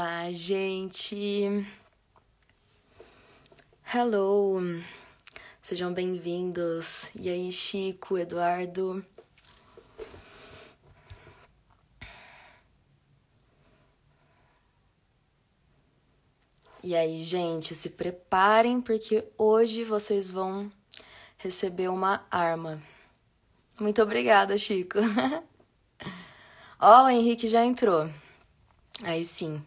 Olá, gente. Hello. Sejam bem-vindos. E aí, Chico, Eduardo? E aí, gente, se preparem porque hoje vocês vão receber uma arma. Muito obrigada, Chico. Ó, oh, o Henrique já entrou. Aí sim.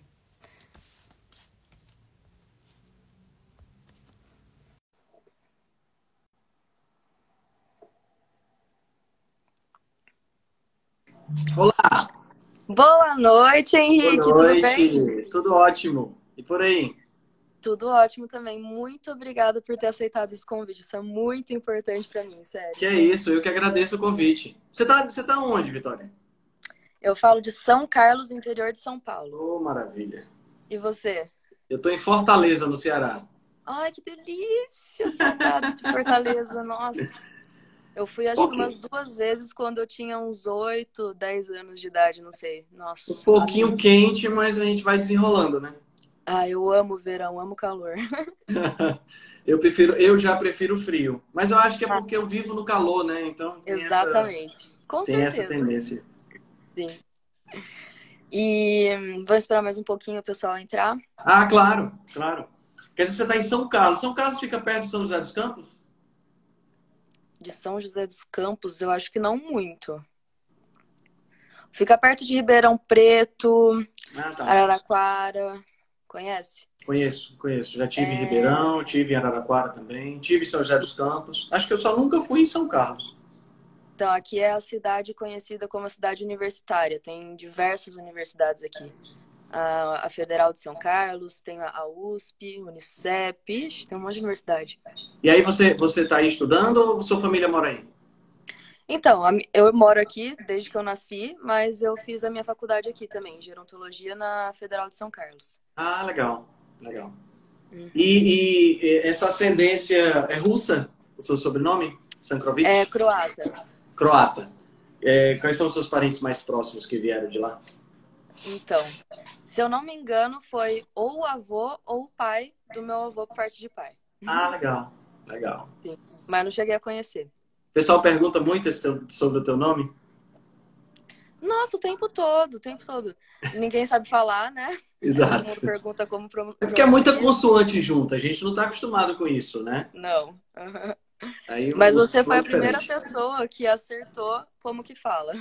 Olá! Boa noite, Henrique. Boa noite. Tudo bem? Tudo ótimo. E por aí? Tudo ótimo também. Muito obrigada por ter aceitado esse convite. Isso é muito importante para mim, sério. Que é isso, eu que agradeço o convite. Você tá, você tá onde, Vitória? Eu falo de São Carlos, interior de São Paulo. Oh, maravilha. E você? Eu tô em Fortaleza, no Ceará. Ai, que delícia! Saudade de Fortaleza, nossa. Eu fui acho que umas duas vezes quando eu tinha uns 8, 10 anos de idade, não sei. Nossa. Um pouquinho amiga. quente, mas a gente vai desenrolando, né? Ah, eu amo verão, amo calor. eu prefiro, eu já prefiro frio. Mas eu acho que é porque eu vivo no calor, né? Então. Exatamente. Essa, Com tem certeza. essa tendência. Sim. E vamos esperar mais um pouquinho o pessoal entrar? Ah, claro, claro. Quer dizer, você está em São Carlos. São Carlos fica perto de São José dos Campos? De São José dos Campos, eu acho que não muito. Fica perto de Ribeirão Preto, ah, tá. Araraquara. Conhece? Conheço, conheço. Já tive é... em Ribeirão, tive em Araraquara também, tive em São José dos Campos. Acho que eu só nunca fui em São Carlos. Então, aqui é a cidade conhecida como a cidade universitária. Tem diversas universidades aqui. A, Federal de São Carlos, tem a USP, Unicep, Ixi, tem um monte de universidade. E aí você você está aí estudando ou sua família mora aí? Então, eu moro aqui desde que eu nasci, mas eu fiz a minha faculdade aqui também, gerontologia na Federal de São Carlos. Ah, legal, legal. Uhum. E, e, essa ascendência é russa? O seu sobrenome? Sankrovich? É croata croata. É, quais são os seus parentes mais próximos que vieram de lá? Então, se eu não me engano, foi ou o avô ou o pai do meu avô por parte de pai. Ah, legal, legal. Sim, mas não cheguei a conhecer. O pessoal pergunta muito sobre o teu nome? Nossa, o tempo todo, o tempo todo. Ninguém sabe falar, né? Exato. Todo mundo pergunta como pronunciar. É porque é muita consoante junto, a gente não está acostumado com isso, né? Não. Uhum. Mas você foi a primeira pessoa que acertou como que fala.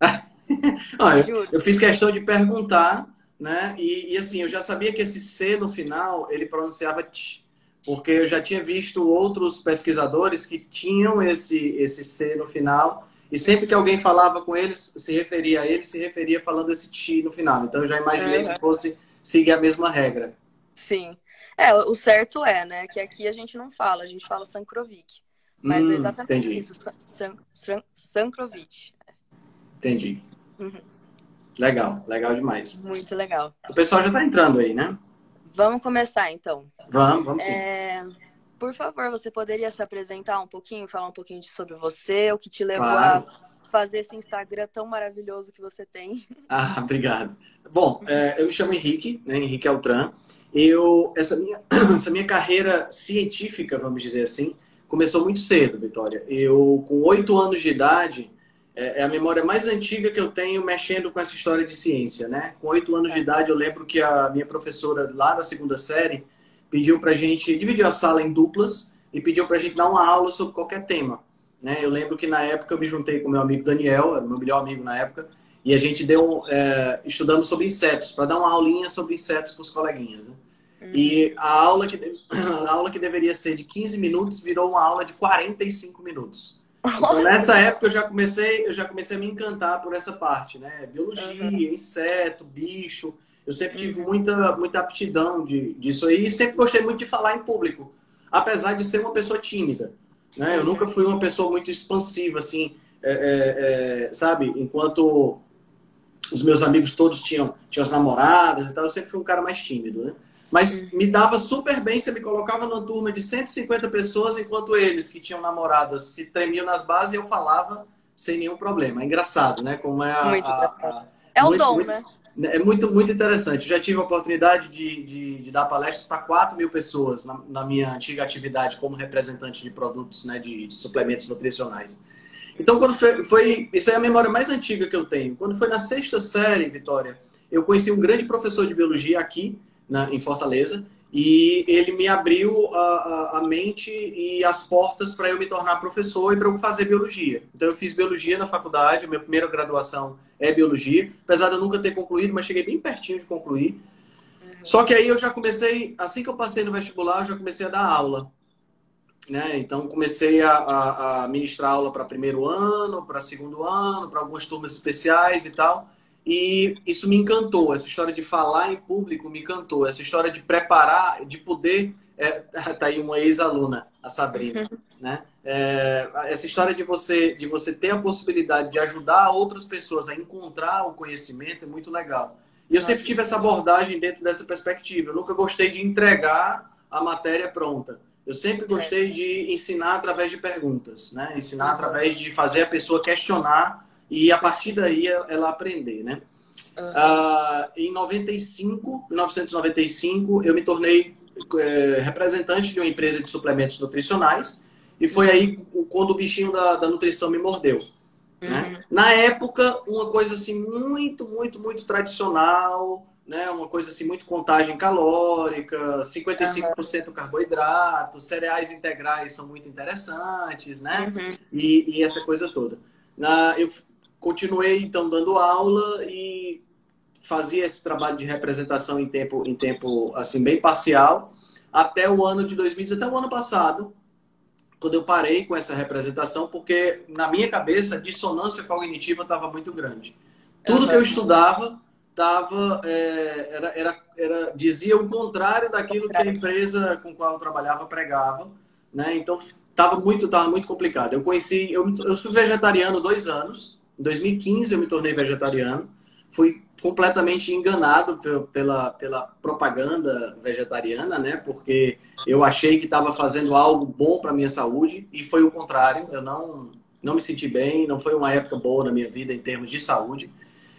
Olha, eu, eu, fiz questão de perguntar, né? E, e, assim, eu já sabia que esse C no final ele pronunciava t, porque eu já tinha visto outros pesquisadores que tinham esse, esse C no final. E sempre que alguém falava com eles, se referia a ele, se referia falando esse ti no final. Então eu já imaginei uhum. se fosse seguir a mesma regra. Sim. É, o certo é, né? Que aqui a gente não fala, a gente fala Sankrovic. Mas hum, é exatamente entendi. isso, San, San, Sankrovic. Entendi. Uhum. Legal, legal demais. Muito legal. O pessoal já está entrando aí, né? Vamos começar então. Vamos, vamos sim. É... Por favor, você poderia se apresentar um pouquinho, falar um pouquinho sobre você, o que te levou claro. a fazer esse Instagram tão maravilhoso que você tem. Ah, obrigado. Bom, é, eu me chamo Henrique, né, Henrique Altran. Eu, essa minha, essa minha carreira científica, vamos dizer assim, começou muito cedo, Vitória. Eu, com oito anos de idade, é, é a memória mais antiga que eu tenho mexendo com essa história de ciência, né? Com oito anos de idade, eu lembro que a minha professora lá da segunda série pediu para gente dividir a sala em duplas e pediu para gente dar uma aula sobre qualquer tema. Né? Eu lembro que na época eu me juntei com meu amigo Daniel, meu melhor amigo na época, e a gente deu é, estudando sobre insetos para dar uma aulinha sobre insetos para os coleguinhas. Né? E a aula, que, a aula que deveria ser de 15 minutos virou uma aula de 45 minutos. Então, nessa época eu já comecei, eu já comecei a me encantar por essa parte, né? Biologia, uhum. inseto, bicho. Eu sempre tive uhum. muita, muita aptidão de, disso aí e sempre gostei muito de falar em público, apesar de ser uma pessoa tímida. Né? Eu uhum. nunca fui uma pessoa muito expansiva, assim, é, é, é, sabe? Enquanto os meus amigos todos tinham, tinham as namoradas e tal, eu sempre fui um cara mais tímido, né? Mas uhum. me dava super bem, você me colocava numa turma de 150 pessoas, enquanto eles que tinham namoradas se tremiam nas bases e eu falava sem nenhum problema. É engraçado, né? Como é a. Muito a, a, é o dom, muito, né? É muito, muito interessante. Eu já tive a oportunidade de, de, de dar palestras para 4 mil pessoas na, na, minha antiga atividade como representante de produtos, né, de, de suplementos nutricionais. Então, quando foi, foi, Isso é a memória mais antiga que eu tenho. Quando foi na sexta série, Vitória, eu conheci um grande professor de biologia aqui, na, em Fortaleza, e ele me abriu a, a, a mente e as portas para eu me tornar professor e para eu fazer biologia. Então, eu fiz biologia na faculdade, minha primeira graduação é biologia, apesar de eu nunca ter concluído, mas cheguei bem pertinho de concluir. Uhum. Só que aí eu já comecei, assim que eu passei no vestibular, eu já comecei a dar aula. Né? Então, comecei a, a, a ministrar aula para primeiro ano, para segundo ano, para algumas turmas especiais e tal. E isso me encantou, essa história de falar em público me encantou, essa história de preparar, de poder. É, tá aí uma ex-aluna, a Sabrina, né? É, essa história de você, de você ter a possibilidade de ajudar outras pessoas a encontrar o conhecimento é muito legal. E eu Nossa, sempre tive essa abordagem dentro dessa perspectiva. Eu nunca gostei de entregar a matéria pronta. Eu sempre gostei de ensinar através de perguntas, né? Ensinar através de fazer a pessoa questionar e a partir daí ela aprender, né? Uhum. Uh, em 95, 1995, eu me tornei é, representante de uma empresa de suplementos nutricionais e foi aí quando o bichinho da, da nutrição me mordeu. Né? Uhum. Né? Na época, uma coisa assim muito, muito, muito tradicional, né? Uma coisa assim muito contagem calórica, 55% uhum. carboidrato, cereais integrais são muito interessantes, né? Uhum. E, e, essa coisa toda. Eu continuei então dando aula e fazia esse trabalho de representação em tempo em tempo assim bem parcial até o ano de 2010, até o ano passado, quando eu parei com essa representação, porque na minha cabeça a dissonância cognitiva estava muito grande. Tudo que eu estudava tava é, era, era, era dizia o contrário daquilo que a empresa com qual eu trabalhava pregava, né? Então tava muito tava muito complicado. Eu conheci eu, eu fui vegetariano dois anos em 2015 eu me tornei vegetariano. Fui completamente enganado pela, pela propaganda vegetariana, né? Porque eu achei que estava fazendo algo bom para minha saúde e foi o contrário. Eu não não me senti bem, não foi uma época boa na minha vida em termos de saúde.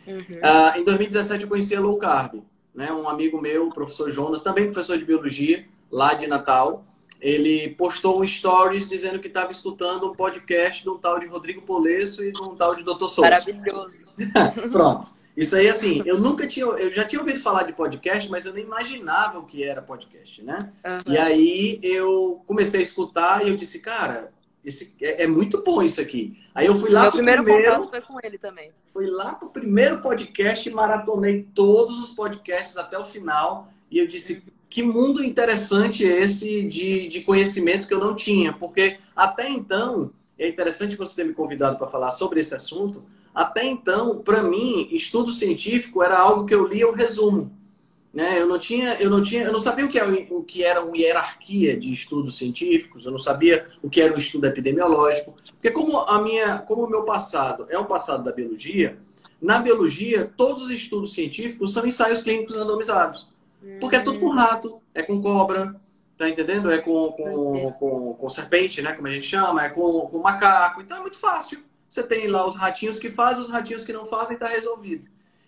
Uhum. Uh, em 2017 eu conheci a low carb, né? Um amigo meu, o professor Jonas, também professor de biologia lá de Natal, ele postou um stories dizendo que estava escutando um podcast de um tal de Rodrigo Polesso e de um tal de Dr. Souza. Maravilhoso. Pronto. Isso aí, assim, eu nunca tinha, eu já tinha ouvido falar de podcast, mas eu nem imaginava o que era podcast, né? Uhum. E aí eu comecei a escutar e eu disse, cara, esse, é, é muito bom isso aqui. Aí eu fui lá Meu pro primeiro, primeiro contato foi com ele também. Fui lá pro primeiro podcast e maratonei todos os podcasts até o final. E eu disse, que mundo interessante esse de, de conhecimento que eu não tinha, porque até então, é interessante você ter me convidado para falar sobre esse assunto, até então, para mim, estudo científico era algo que eu lia o resumo. Né? Eu não tinha, eu não tinha, eu não sabia o que, era, o que era uma hierarquia de estudos científicos, eu não sabia o que era um estudo epidemiológico, porque como a minha, como o meu passado é o passado da biologia, na biologia todos os estudos científicos são ensaios clínicos randomizados. Porque é tudo com rato, é com cobra, tá entendendo? É com, com, com, com serpente, né? Como a gente chama, é com, com macaco. Então é muito fácil. você tem Sim. lá os ratinhos que fazem, os ratinhos que não fazem, está resolvido.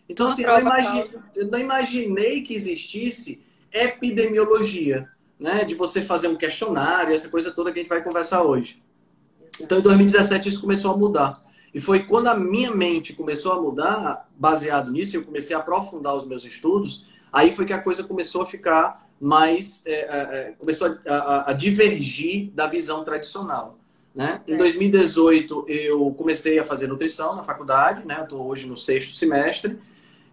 Então, assim, eu, eu não imaginei que existisse epidemiologia, né? De você fazer um questionário, essa coisa toda que a gente vai conversar hoje. Então, em 2017, isso começou a mudar. E foi quando a minha mente começou a mudar, baseado nisso, eu comecei a aprofundar os meus estudos, aí foi que a coisa começou a ficar mais. É, é, é começou a, a, a, divergir da visão tradicional. Né? Em 2018, eu comecei a fazer nutrição na faculdade, né? Estou hoje no sexto semestre.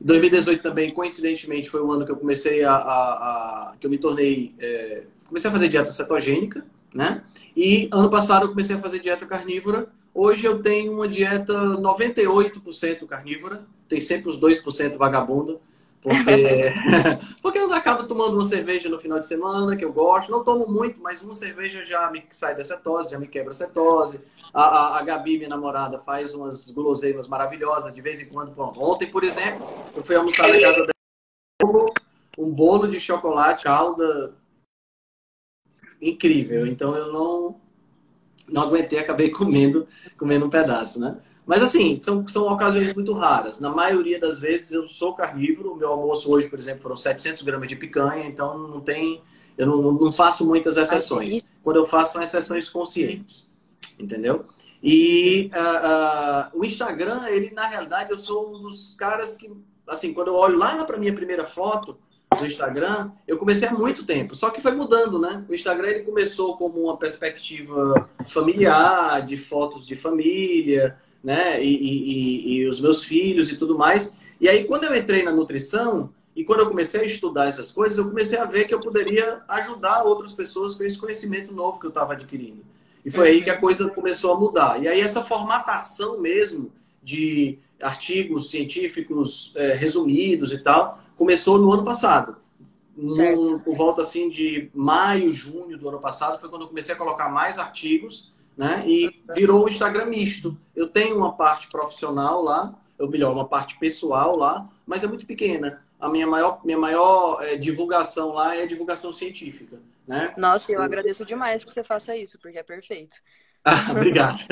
Em 2018 também, coincidentemente, foi o ano que eu comecei a. a, a que eu me tornei. É, comecei a fazer dieta cetogênica, né? E ano passado eu comecei a fazer dieta carnívora. Hoje eu tenho uma dieta 98% carnívora, tem sempre os 2% vagabundo, porque, porque eu acabo tomando uma cerveja no final de semana, que eu gosto. Não tomo muito, mas uma cerveja já me sai da cetose, já me quebra a cetose. A, a, a Gabi, minha namorada, faz umas guloseimas maravilhosas de vez em quando. Bom, ontem, por exemplo, eu fui almoçar na casa dela, um bolo de chocolate, calda incrível. Então eu não não aguentei, acabei comendo, comendo um pedaço, né? Mas assim, são, são ocasiões muito raras. Na maioria das vezes eu sou carnívoro. O meu almoço hoje, por exemplo, foram 700 gramas de picanha, então não tem, eu não, não faço muitas exceções. Quando eu faço, são exceções conscientes, entendeu? E uh, uh, o Instagram, ele na realidade, eu sou um dos caras que, assim, quando eu olho lá para minha primeira foto, do Instagram, eu comecei há muito tempo, só que foi mudando, né? O Instagram ele começou como uma perspectiva familiar, de fotos de família, né? E, e, e, os meus filhos e tudo mais. E aí, quando eu entrei na nutrição e quando eu comecei a estudar essas coisas, eu comecei a ver que eu poderia ajudar outras pessoas com esse conhecimento novo que eu estava adquirindo. E foi aí que a coisa começou a mudar. E aí, essa formatação mesmo de artigos científicos é, resumidos e tal, começou no ano passado. No, por volta assim de maio, junho do ano passado, foi quando eu comecei a colocar mais artigos, né? E virou o Instagram misto. Eu tenho uma parte profissional lá, ou melhor, uma parte pessoal lá, mas é muito pequena. A minha maior, minha maior é, divulgação lá é divulgação científica, né? Nossa, eu agradeço demais que você faça isso, porque é perfeito. Ah, obrigado.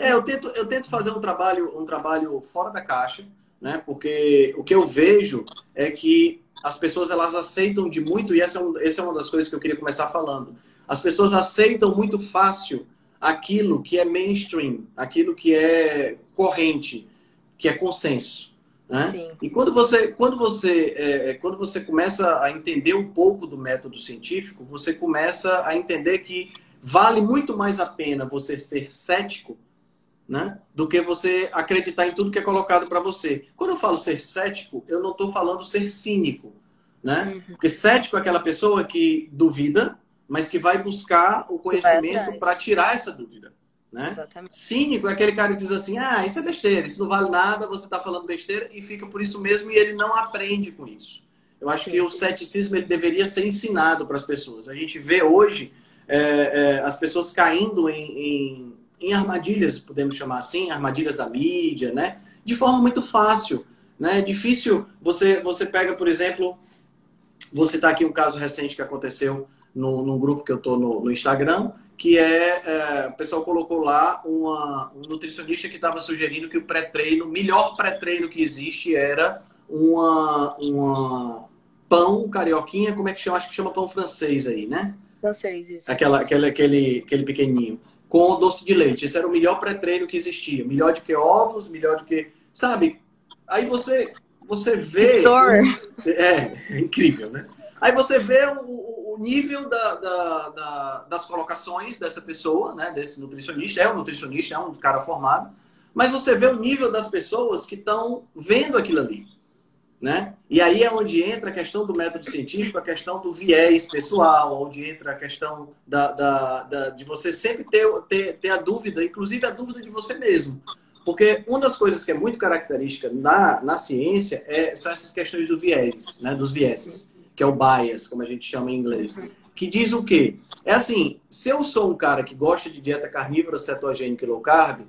é, eu tento, eu tento fazer um trabalho, um trabalho fora da caixa, né? Porque o que eu vejo é que as pessoas elas aceitam de muito e essa é, um, essa é uma das coisas que eu queria começar falando. As pessoas aceitam muito fácil aquilo que é mainstream, aquilo que é corrente, que é consenso. Né? E quando você, quando, você, é, é, quando você começa a entender um pouco do método científico, você começa a entender que vale muito mais a pena você ser cético né? Do que você acreditar em tudo que é colocado para você. Quando eu falo ser cético, eu não estou falando ser cínico, né? Uhum. Porque cético é aquela pessoa que duvida, mas que vai buscar o conhecimento para tirar essa dúvida. Né? Cínico é aquele cara que diz assim: ah, isso é besteira, isso não vale nada, você está falando besteira e fica por isso mesmo e ele não aprende com isso. Eu acho Sim. que o ceticismo ele deveria ser ensinado para as pessoas. A gente vê hoje é, é, as pessoas caindo em, em em armadilhas, podemos chamar assim, armadilhas da mídia, né? De forma muito fácil, né? É difícil, você, você pega, por exemplo, vou citar aqui um caso recente que aconteceu no, num grupo que eu estou no, no, Instagram, que é, é, o pessoal colocou lá uma, um nutricionista que estava sugerindo que o pré-treino, o melhor pré-treino que existe era uma, uma pão carioquinha, como é que chama? Acho que chama pão francês aí, né? Francês, isso. Aquela, aquele, aquele, aquele pequenininho com doce de leite. Esse era o melhor pré-treino que existia. Melhor do que ovos, melhor do que. Sabe? Aí você, você vê. É, é incrível, né? Aí você vê o, o nível da, da, da, das colocações dessa pessoa, né? Desse nutricionista. É um nutricionista, é um cara formado. Mas você vê o nível das pessoas que estão vendo aquilo ali. Né? E aí é onde entra a questão do método científico, a questão do viés pessoal, onde entra a questão da, da, da, de você sempre ter, ter, ter a dúvida, inclusive a dúvida de você mesmo. Porque uma das coisas que é muito característica na, na ciência é, são essas questões do viés, né? dos vieses, que é o bias, como a gente chama em inglês. Que diz o quê? É assim, se eu sou um cara que gosta de dieta carnívora, cetogênica e low carb,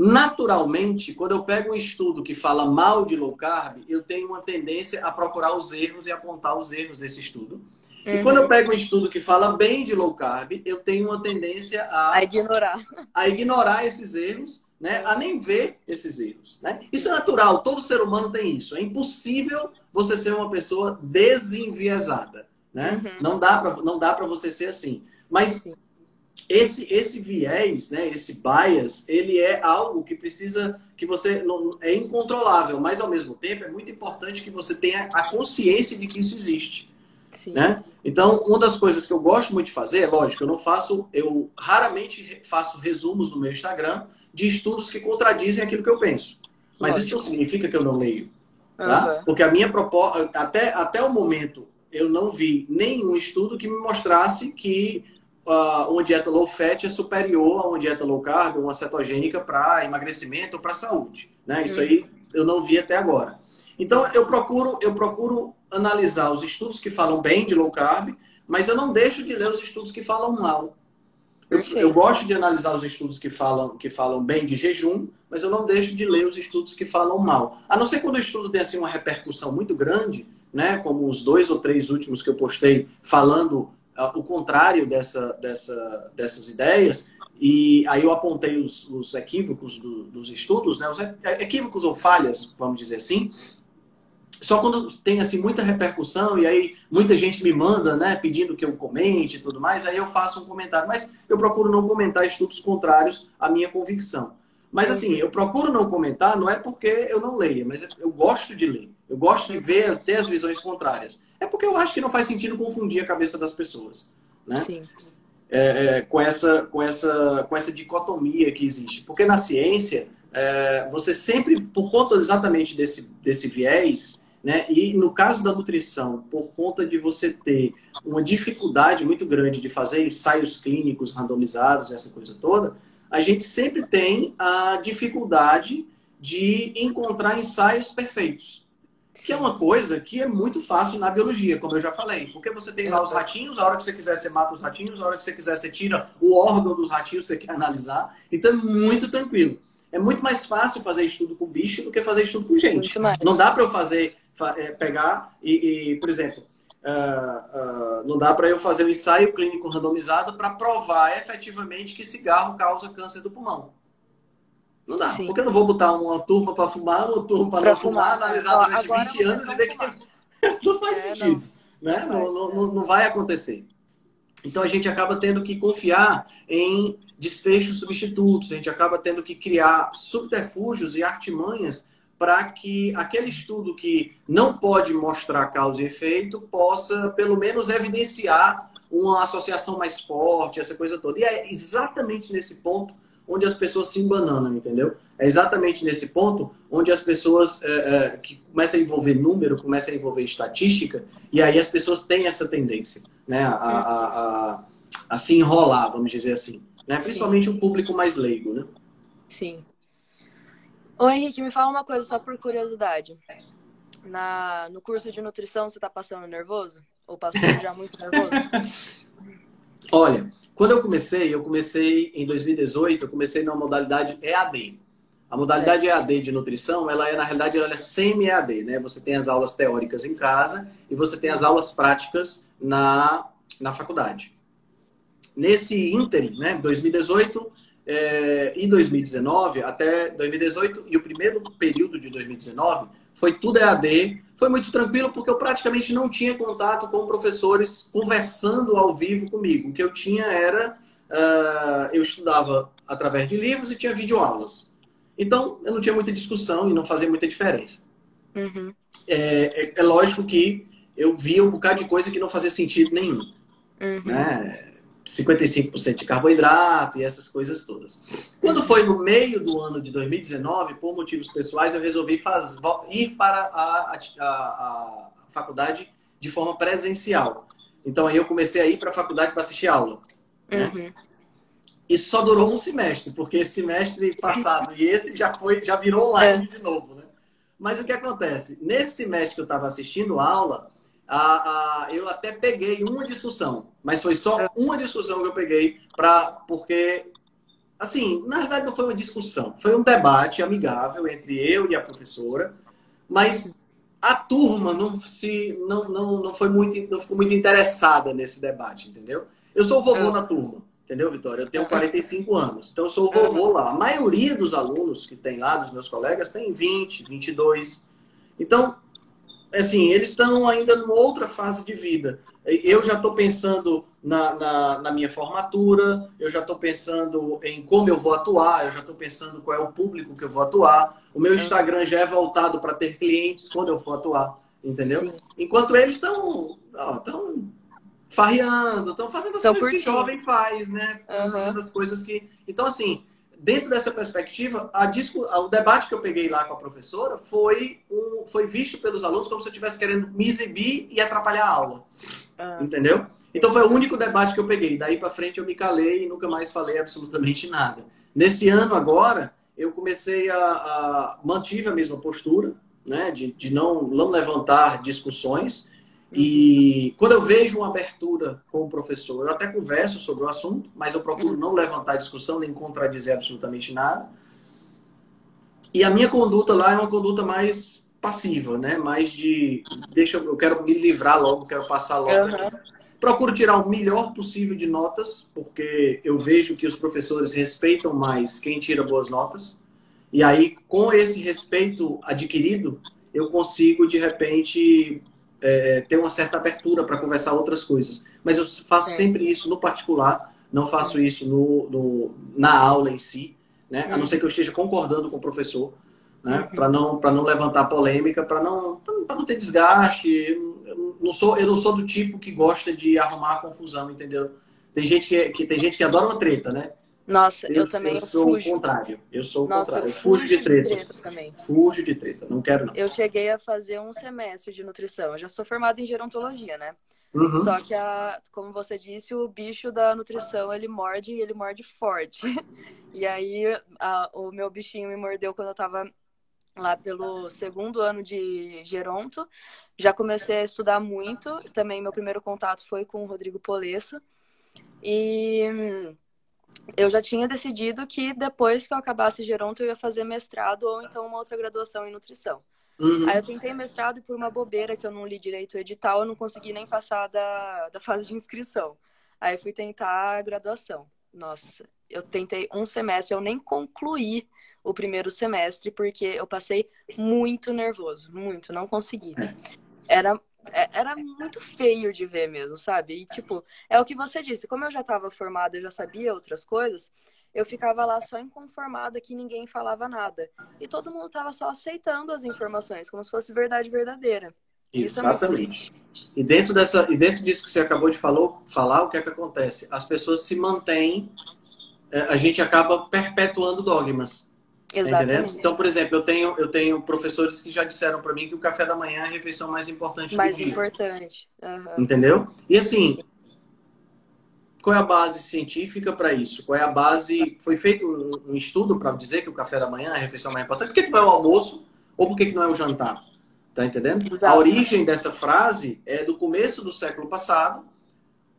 Naturalmente, quando eu pego um estudo que fala mal de low carb, eu tenho uma tendência a procurar os erros e apontar os erros desse estudo. Uhum. E quando eu pego um estudo que fala bem de low carb, eu tenho uma tendência a, a ignorar. A ignorar esses erros, né, a nem ver esses erros. Né? Isso é natural, todo ser humano tem isso. É impossível você ser uma pessoa desenviesada. Né? Uhum. Não dá para não dá para você ser assim. Mas esse esse viés, né, esse bias, ele é algo que precisa que você não é incontrolável, mas ao mesmo tempo é muito importante que você tenha a consciência de que isso existe. Sim. Né? Então, uma das coisas que eu gosto muito de fazer, é lógico, eu não faço, eu raramente faço resumos no meu Instagram de estudos que contradizem aquilo que eu penso. Mas lógico. isso não significa que eu não leio. Tá? Uhum. Porque a minha proposta, até, até o momento, eu não vi nenhum estudo que me mostrasse que uh, uma dieta low fat é superior a uma dieta low carb, uma cetogênica para emagrecimento ou para saúde. Né? Isso uhum. aí eu não vi até agora. Então eu procuro, eu procuro analisar os estudos que falam bem de low carb, mas eu não deixo de ler os estudos que falam mal. Eu, eu, gosto de analisar os estudos que falam, que falam bem de jejum, mas eu não deixo de ler os estudos que falam mal. A não ser quando o estudo tem assim, uma repercussão muito grande, né, como os dois ou três últimos que eu postei falando uh, o contrário dessa, dessa, dessas ideias, e aí eu apontei os, os equívocos do, dos estudos, né, os equívocos ou falhas, vamos dizer assim, só quando tem assim muita repercussão e aí muita gente me manda, né, pedindo que eu comente e tudo mais, aí eu faço um comentário, mas eu procuro não comentar estudos contrários à minha convicção. Mas assim, eu procuro não comentar, não é porque eu não leia, mas eu gosto de ler. Eu gosto de ver, ter as visões contrárias. É porque eu acho que não faz sentido confundir a cabeça das pessoas, né? Sim. É, é, com essa com essa com essa dicotomia que existe, porque na ciência é, você sempre, por conta exatamente desse desse viés, né? E no caso da nutrição, por conta de você ter uma dificuldade muito grande de fazer ensaios clínicos randomizados, essa coisa toda, a gente sempre tem a dificuldade de encontrar ensaios perfeitos. Que é uma coisa que é muito fácil na biologia, como eu já falei. Porque você tem lá os ratinhos, a hora que você quiser, você mata os ratinhos, a hora que você quiser, você tira o órgão dos ratinhos que você quer analisar. Então é muito tranquilo. É muito mais fácil fazer estudo com bicho do que fazer estudo com gente. Não dá para eu fazer é, pegar e, e, por exemplo, uh, uh, não dá para eu fazer um ensaio clínico randomizado para provar efetivamente que cigarro causa câncer do pulmão. Não dá. Sim. Porque eu não vou botar uma turma para fumar, uma turma para não fumar, fumar analisar durante Agora 20 anos e ver que não faz é, sentido. Não. Né? Não, não, não, não vai acontecer. Então a gente acaba tendo que confiar em desfechos substitutos, a gente acaba tendo que criar subterfúgios e artimanhas para que aquele estudo que não pode mostrar causa e efeito possa, pelo menos, evidenciar uma associação mais forte, essa coisa toda. E é exatamente nesse ponto onde as pessoas se embananam, entendeu? É exatamente nesse ponto onde as pessoas é, é, que começam a envolver número, começam a envolver estatística, e aí as pessoas têm essa tendência né, a, a, a, a se enrolar, vamos dizer assim. Né? Principalmente o público mais leigo, né? Sim. Ô Henrique, me fala uma coisa só por curiosidade. Na, no curso de nutrição, você tá passando nervoso? Ou passou já muito nervoso? Olha, quando eu comecei, eu comecei em 2018, eu comecei na modalidade EAD. A modalidade é. EAD de nutrição, ela é, na realidade, ela é semi-EAD, né? Você tem as aulas teóricas em casa e você tem as aulas práticas na, na faculdade. Nesse ínterim, né, 2018, é, em 2019, até 2018 e o primeiro período de 2019, foi tudo EAD. Foi muito tranquilo porque eu praticamente não tinha contato com professores conversando ao vivo comigo. O que eu tinha era. Uh, eu estudava através de livros e tinha videoaulas. Então, eu não tinha muita discussão e não fazia muita diferença. Uhum. É, é, é, lógico que eu via um bocado de coisa que não fazia sentido nenhum. Uhum. Né? 55% de carboidrato e essas coisas todas. Quando foi no meio do ano de 2019, por motivos pessoais, eu resolvi faz, ir para a, a, a, faculdade de forma presencial. Então aí eu comecei a ir para a faculdade para assistir aula. Né? Uhum. Isso só durou um semestre, porque esse semestre passado e esse já foi, já virou online é. de novo, né? Mas o que acontece? Nesse semestre que eu estava assistindo aula, a, a, eu até peguei uma discussão, mas foi só uma discussão que eu peguei para porque assim, na verdade não foi uma discussão, foi um debate amigável entre eu e a professora, mas a turma não se não, não, não foi muito não ficou muito interessada nesse debate, entendeu? Eu sou o vovô é. na turma. Entendeu, Vitória? Eu tenho 45 anos, então eu sou o vovô lá. A maioria dos alunos que tem lá, dos meus colegas, tem 20, 22. Então, assim, eles estão ainda numa outra fase de vida. Eu já estou pensando na, na, na, minha formatura, eu já estou pensando em como eu vou atuar, eu já estou pensando qual é o público que eu vou atuar. O meu Instagram já é voltado para ter clientes quando eu for atuar, entendeu? Sim. Enquanto eles estão farreando, estão fazendo as coisas curtindo. que jovem faz, né? Uhum. Fazendo as coisas que. Então, assim, dentro dessa perspectiva, a disco, o debate que eu peguei lá com a professora foi, um, foi visto pelos alunos como se eu estivesse querendo me exibir e atrapalhar a aula. Uhum. Entendeu? Então foi o único debate que eu peguei. Daí para frente eu me calei e nunca mais falei absolutamente nada. Nesse ano agora, eu comecei a, a mantive a mesma postura, né, de, de não, não levantar discussões e quando eu vejo uma abertura com o professor, eu até converso sobre o assunto, mas eu procuro não levantar discussão nem contradizer absolutamente nada. E a minha conduta lá é uma conduta mais passiva, né? Mais de deixa eu quero me livrar logo, quero passar logo. Uhum. Procuro tirar o melhor possível de notas, porque eu vejo que os professores respeitam mais quem tira boas notas. E aí, com esse respeito adquirido, eu consigo de repente é, ter uma certa abertura para conversar outras coisas. Mas eu faço é. sempre isso no particular, não faço isso no, no na aula em si, né? A não ser que eu esteja concordando com o professor, né? Uhum. Para não para não levantar polêmica, para não para não ter desgaste. Eu não sou eu não sou do tipo que gosta de arrumar confusão, entendeu? Tem gente que, que tem gente que adora uma treta, né? Nossa, eu, eu também eu sou fujo. o contrário. Eu sou o Nossa, contrário. Eu fujo, fujo de, treta. de treta. também. Fujo de treta. Não quero, não. Eu cheguei a fazer um semestre de nutrição. Eu já sou formada em gerontologia, né? Uhum. Só que, a, como você disse, o bicho da nutrição, ele morde e ele morde forte. E aí, a, o meu bichinho me mordeu quando eu tava lá pelo segundo ano de geronto. Já comecei a estudar muito. Também meu primeiro contato foi com o Rodrigo Polesso. E eu já tinha decidido que depois que eu acabasse geronto eu ia fazer mestrado ou então uma outra graduação em nutrição. Uhum. Aí eu tentei mestrado e por uma bobeira que eu não li direito o edital, eu não consegui nem passar da, da fase de inscrição. Aí fui tentar a graduação. Nossa, eu tentei um semestre, eu nem concluí o primeiro semestre porque eu passei muito nervoso, muito, não consegui. É. Era era muito feio de ver mesmo, sabe? E, tipo, é o que você disse. Como eu já estava formada, eu já sabia outras coisas, eu ficava lá só inconformada que ninguém falava nada. E todo mundo estava só aceitando as informações, como se fosse verdade verdadeira. É Exatamente. E dentro, dessa, e dentro disso que você acabou de falou, falar, o que é que acontece? As pessoas se mantêm, é, a gente acaba perpetuando dogmas. Exatamente. Então, por exemplo, eu tenho, eu tenho professores que já disseram para mim que o café da manhã é a refeição mais importante mais do dia. Mais importante. Uhum. Entendeu? E assim, qual é a base científica para isso? Qual é a base? Foi feito um, estudo para dizer que o café da manhã é a refeição mais importante. Por que, que não é o almoço ou por que, que não é o jantar? Tá entendendo? Exato. A origem dessa frase é do começo do século passado.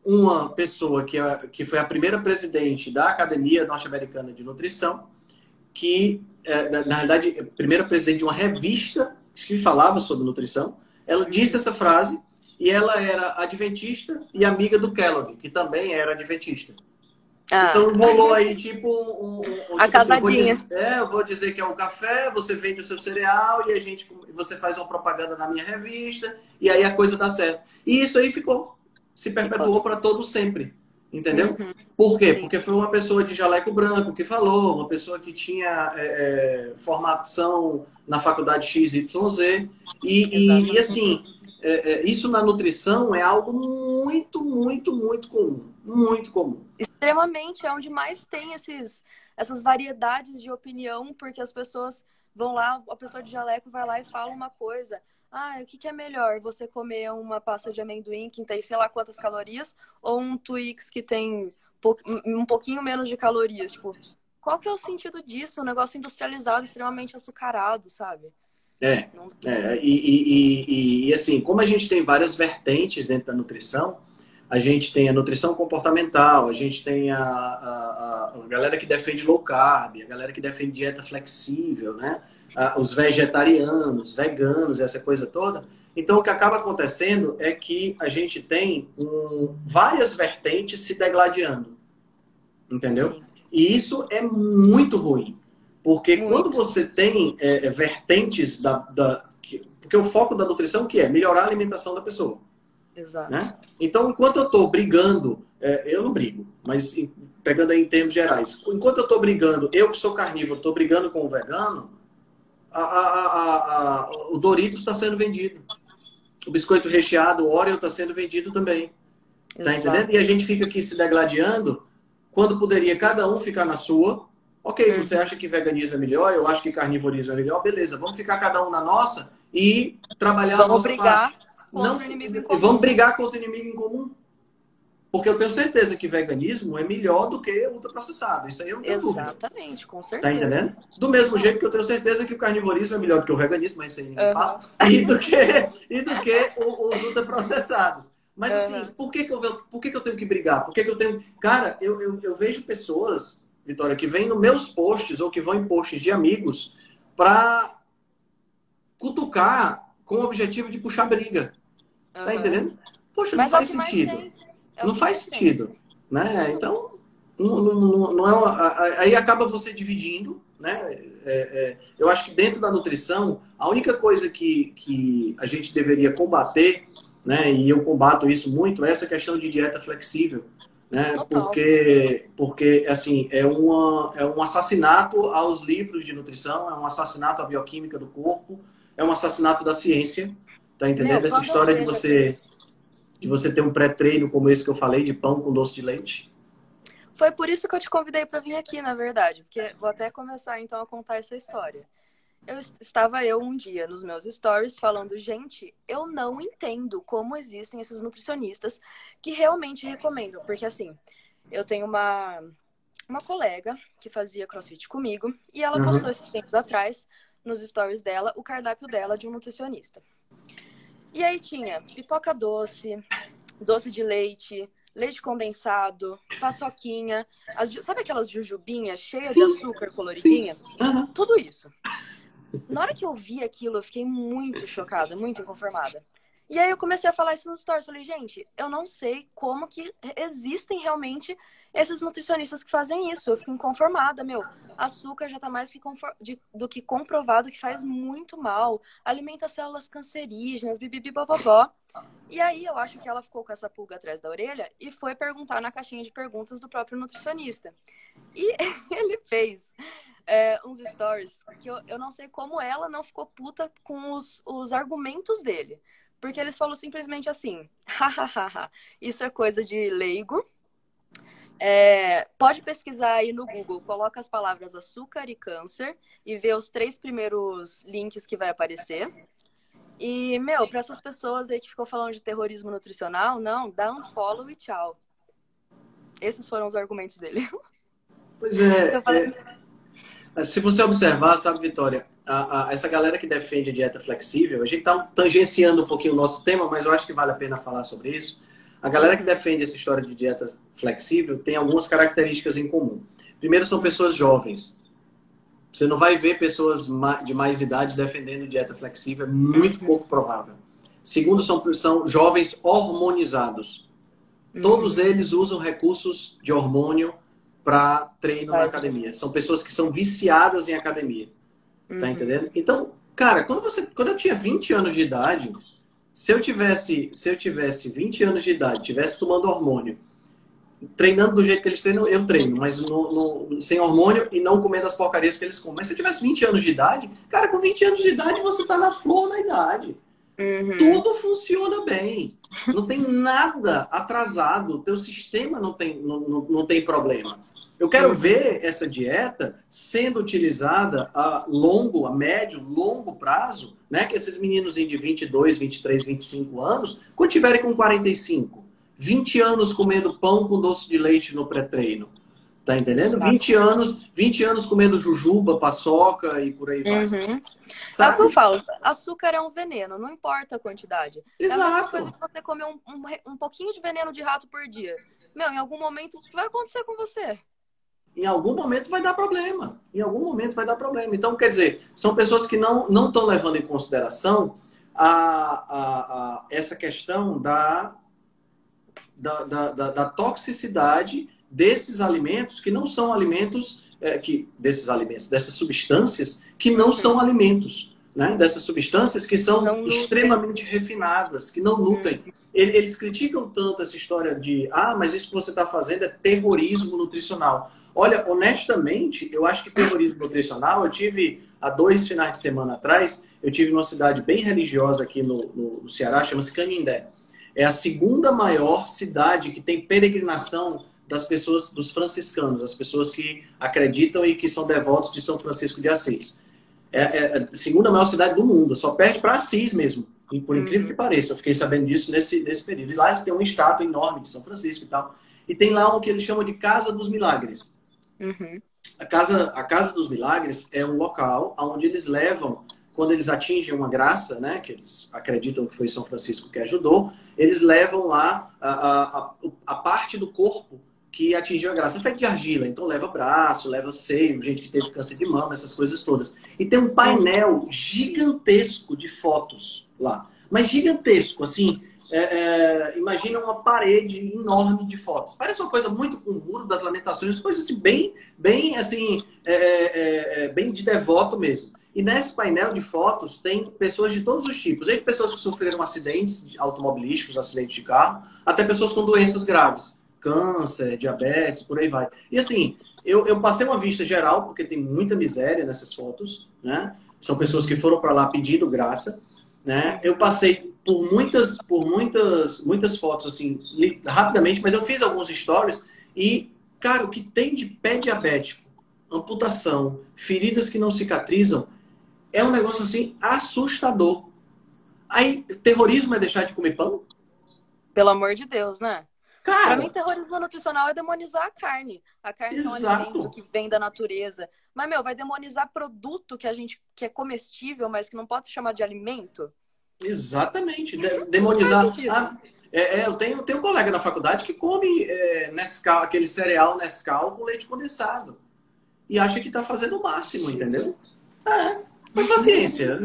Uma pessoa que, é, que foi a primeira presidente da Academia Norte-Americana de Nutrição que, é, na realidade, a primeira presidente de uma revista que falava sobre nutrição, ela disse essa frase e ela era adventista e amiga do Kellogg, que também era adventista. Ah. Então rolou aí tipo um. um a tipo, casadinha. Assim, eu dizer, é, eu vou dizer que é um café, você vende o seu cereal e a gente você faz uma propaganda na minha revista e aí a coisa dá certo. E isso aí ficou, se perpetuou para todo sempre. Entendeu? Uhum. Por quê? Sim. Porque foi uma pessoa de jaleco branco que falou, uma pessoa que tinha é, é, formação na faculdade XYZ. E, e, e assim, é, é, isso na nutrição é algo muito, muito, muito comum. Muito comum. Extremamente, é onde mais tem esses, essas variedades de opinião, porque as pessoas vão lá, a pessoa de jaleco vai lá e fala uma coisa ah, o que, que é melhor? Você comer uma pasta de amendoim que tem sei lá quantas calorias ou um Twix que tem um pouquinho menos de calorias? Tipo, qual que é o sentido disso? Um negócio industrializado, extremamente açucarado, sabe? É, é e, e, e, e, assim, como a gente tem várias vertentes dentro da nutrição, a gente tem a nutrição comportamental, a gente tem a, a, a galera que defende low carb, a galera que defende dieta flexível, né? os vegetarianos, veganos, essa coisa toda. Então, o que acaba acontecendo é que a gente tem um, várias vertentes se degladiando. Entendeu? Sim. E isso é muito ruim. Porque muito. quando você tem é, é, vertentes da, da. Porque o foco da nutrição que é melhorar a alimentação da pessoa. Exato. Né? Então, enquanto eu estou brigando, é, eu não brigo, mas pegando aí em termos gerais, enquanto eu estou brigando, eu que sou carnívoro, estou brigando com o vegano, a, a, a, o Doritos está sendo vendido. O biscoito recheado, o Oreo está sendo vendido também. Tá entendendo? E a gente fica aqui se degladiando quando poderia cada um ficar na sua. Ok, uhum. você acha que veganismo é melhor, eu acho que carnivorismo é melhor, beleza, vamos ficar cada um na nossa e trabalhar vamos a nossa brigar parte. Contra Não, o inimigo em comum. Vamos brigar contra o inimigo em comum. Porque eu tenho certeza que veganismo é melhor do que ultraprocessado. Isso aí eu não tenho Exatamente, dúvida. com tá certeza. Tá entendendo? Do mesmo jeito que eu tenho certeza que o carnivorismo é melhor do que o veganismo, mas isso aí ninguém uhum. fala. E do que, e do que os ultraprocessados. Mas assim, uhum. por, que, que, eu, por que, que eu tenho que brigar? Por que, que eu tenho. Cara, eu, eu, eu vejo pessoas, Vitória, que vêm nos meus posts ou que vão em posts de amigos para cutucar com o objetivo de puxar briga. Uhum. Tá entendendo? Poxa, não faz é sentido. É não faz sentido. Né? Então, não, não, não é uma, aí acaba você dividindo. Né? É, é, eu acho que dentro da nutrição, a única coisa que, que a gente deveria combater, né, e eu combato isso muito, é essa questão de dieta flexível. Né? Porque, porque assim, é, uma, é um assassinato aos livros de nutrição, é um assassinato à bioquímica do corpo, é um assassinato da ciência. Tá entendendo? Meu, Essa história de você, de você ter um pré-treino como esse que eu falei, de pão com doce de leite. Foi por isso que eu te convidei para vir aqui, na verdade. Porque vou até começar então a contar essa história. Eu estava eu um dia nos meus stories falando, gente, eu não entendo como existem esses nutricionistas que realmente recomendam, porque assim, eu tenho uma uma colega que fazia CrossFit comigo e ela uhum. postou esses tempos atrás nos stories dela o cardápio dela de um nutricionista. E aí tinha pipoca doce, doce de leite, leite condensado, paçoquinha, as, sabe aquelas jujubinhas cheias Sim. de açúcar coloridinha? Uhum. Tudo isso. Na hora que eu vi aquilo, eu fiquei muito chocada, muito inconformada. E aí eu comecei a falar isso nos stories. Falei, gente, eu não sei como que existem realmente esses nutricionistas que fazem isso. Eu fico inconformada, meu. Açúcar já tá mais que de, do que comprovado que faz muito mal. Alimenta células cancerígenas, bibibi, bobobó. E aí eu acho que ela ficou com essa pulga atrás da orelha e foi perguntar na caixinha de perguntas do próprio nutricionista. E ele fez é, uns stories que eu, eu não sei como ela não ficou puta com os, os argumentos dele. Porque eles falam simplesmente assim: hahaha, isso é coisa de leigo é, pode pesquisar aí no Google, coloca as palavras açúcar e câncer e vê os três primeiros links que vai aparecer. E, meu, para essas pessoas aí que ficou falando de terrorismo nutricional, não, dá um follow e tchau. Esses foram os argumentos dele. Pois é. é se você observar, sabe, Vitória, a, a, essa galera que defende a dieta flexível, a gente está tangenciando um pouquinho o nosso tema, mas eu acho que vale a pena falar sobre isso. A galera que defende essa história de dieta flexível tem algumas características em comum. Primeiro, são pessoas jovens. Você não vai ver pessoas de mais idade defendendo dieta flexível, é muito uhum. pouco provável. Segundo, são, são jovens hormonizados. Todos uhum. eles usam recursos de hormônio para treino na academia. São pessoas que são viciadas em academia. Tá uhum. entendendo? Então, cara, quando, você, quando eu tinha 20 anos de idade, se eu tivesse, se eu tivesse 20 anos de idade, tivesse tomando hormônio, treinando do jeito que eles treinam, eu treino, mas no, no, sem hormônio e não comendo as porcarias que eles comem. Mas se eu tivesse 20 anos de idade, cara, com 20 anos de idade você tá na flor da idade. Uhum. Tudo funciona bem. Não tem nada atrasado. O teu sistema não tem, não, não, não tem problema. Eu quero uhum. ver essa dieta sendo utilizada a longo, a médio, longo prazo, né? Que esses meninos de 22, 23, 25 anos, quando tiverem com 45, 20 anos comendo pão com doce de leite no pré-treino. Tá entendendo? Exato. 20 anos, 20 anos comendo jujuba, paçoca e por aí vai. Uhum. Sabe? O que eu falo, açúcar é um veneno, não importa a quantidade. Exato. É a mesma coisa que você comer um, um, um pouquinho de veneno de rato por dia. Meu, em algum momento o que vai acontecer com você? Em algum momento vai dar problema. Em algum momento vai dar problema. Então, quer dizer, são pessoas que não estão levando em consideração a, a, a essa questão da da, da, da, da toxicidade desses alimentos que não são alimentos, é, que desses alimentos, dessas substâncias que não são alimentos, né? Dessas substâncias que são extremamente refinadas, que não nutrem. Eles criticam tanto essa história de, ah, mas isso que você está fazendo é terrorismo nutricional. Olha, honestamente, eu acho que terrorismo nutricional, eu tive há dois finais de semana atrás, eu tive numa cidade bem religiosa aqui no, no, no Ceará, chama-se Canindé. É a segunda maior cidade que tem peregrinação das pessoas, dos franciscanos, as pessoas que acreditam e que são devotos de São Francisco de Assis. É, é a segunda maior cidade do mundo, só perde para Assis mesmo. E por incrível uhum. que pareça, eu fiquei sabendo disso nesse, nesse período. E lá eles têm uma estátua enorme de São Francisco e tal. E tem lá o que eles chamam de Casa dos Milagres. Uhum. A, casa, a Casa dos Milagres é um local onde eles levam, quando eles atingem uma graça, né, que eles acreditam que foi São Francisco que ajudou, eles levam lá a, a, a parte do corpo que atingiu a graça. É feito de argila, então leva braço, leva seio, gente que teve câncer de mama, essas coisas todas. E tem um painel gigantesco de fotos lá. Mas gigantesco, assim, é, é, imagina uma parede enorme de fotos. Parece uma coisa muito com o muro das lamentações, coisas bem, bem assim, é, é, é, bem de devoto mesmo. E nesse painel de fotos tem pessoas de todos os tipos, desde pessoas que sofreram acidentes automobilísticos, acidentes de carro, até pessoas com doenças graves, câncer, diabetes, por aí vai. E assim, eu, eu passei uma vista geral, porque tem muita miséria nessas fotos, né? São pessoas que foram para lá pedindo graça, né? Eu passei por muitas, por muitas, muitas fotos, assim, rapidamente, mas eu fiz alguns stories e, cara, o que tem de pé diabético, amputação, feridas que não cicatrizam, é um negócio, assim, assustador. Aí, terrorismo é deixar de comer pão? Pelo amor de Deus, né? Cara, pra mim, terrorismo nutricional é demonizar a carne. A carne exato. é um alimento que vem da natureza. Mas, meu, vai demonizar produto que a gente que é comestível, mas que não pode se chamar de alimento? Exatamente. De demonizar. Ah, é, é, eu tenho, tenho um colega na faculdade que come é, Nescau, aquele cereal Nescau com leite condensado. E acha que está fazendo o máximo, entendeu? É, mas paciência.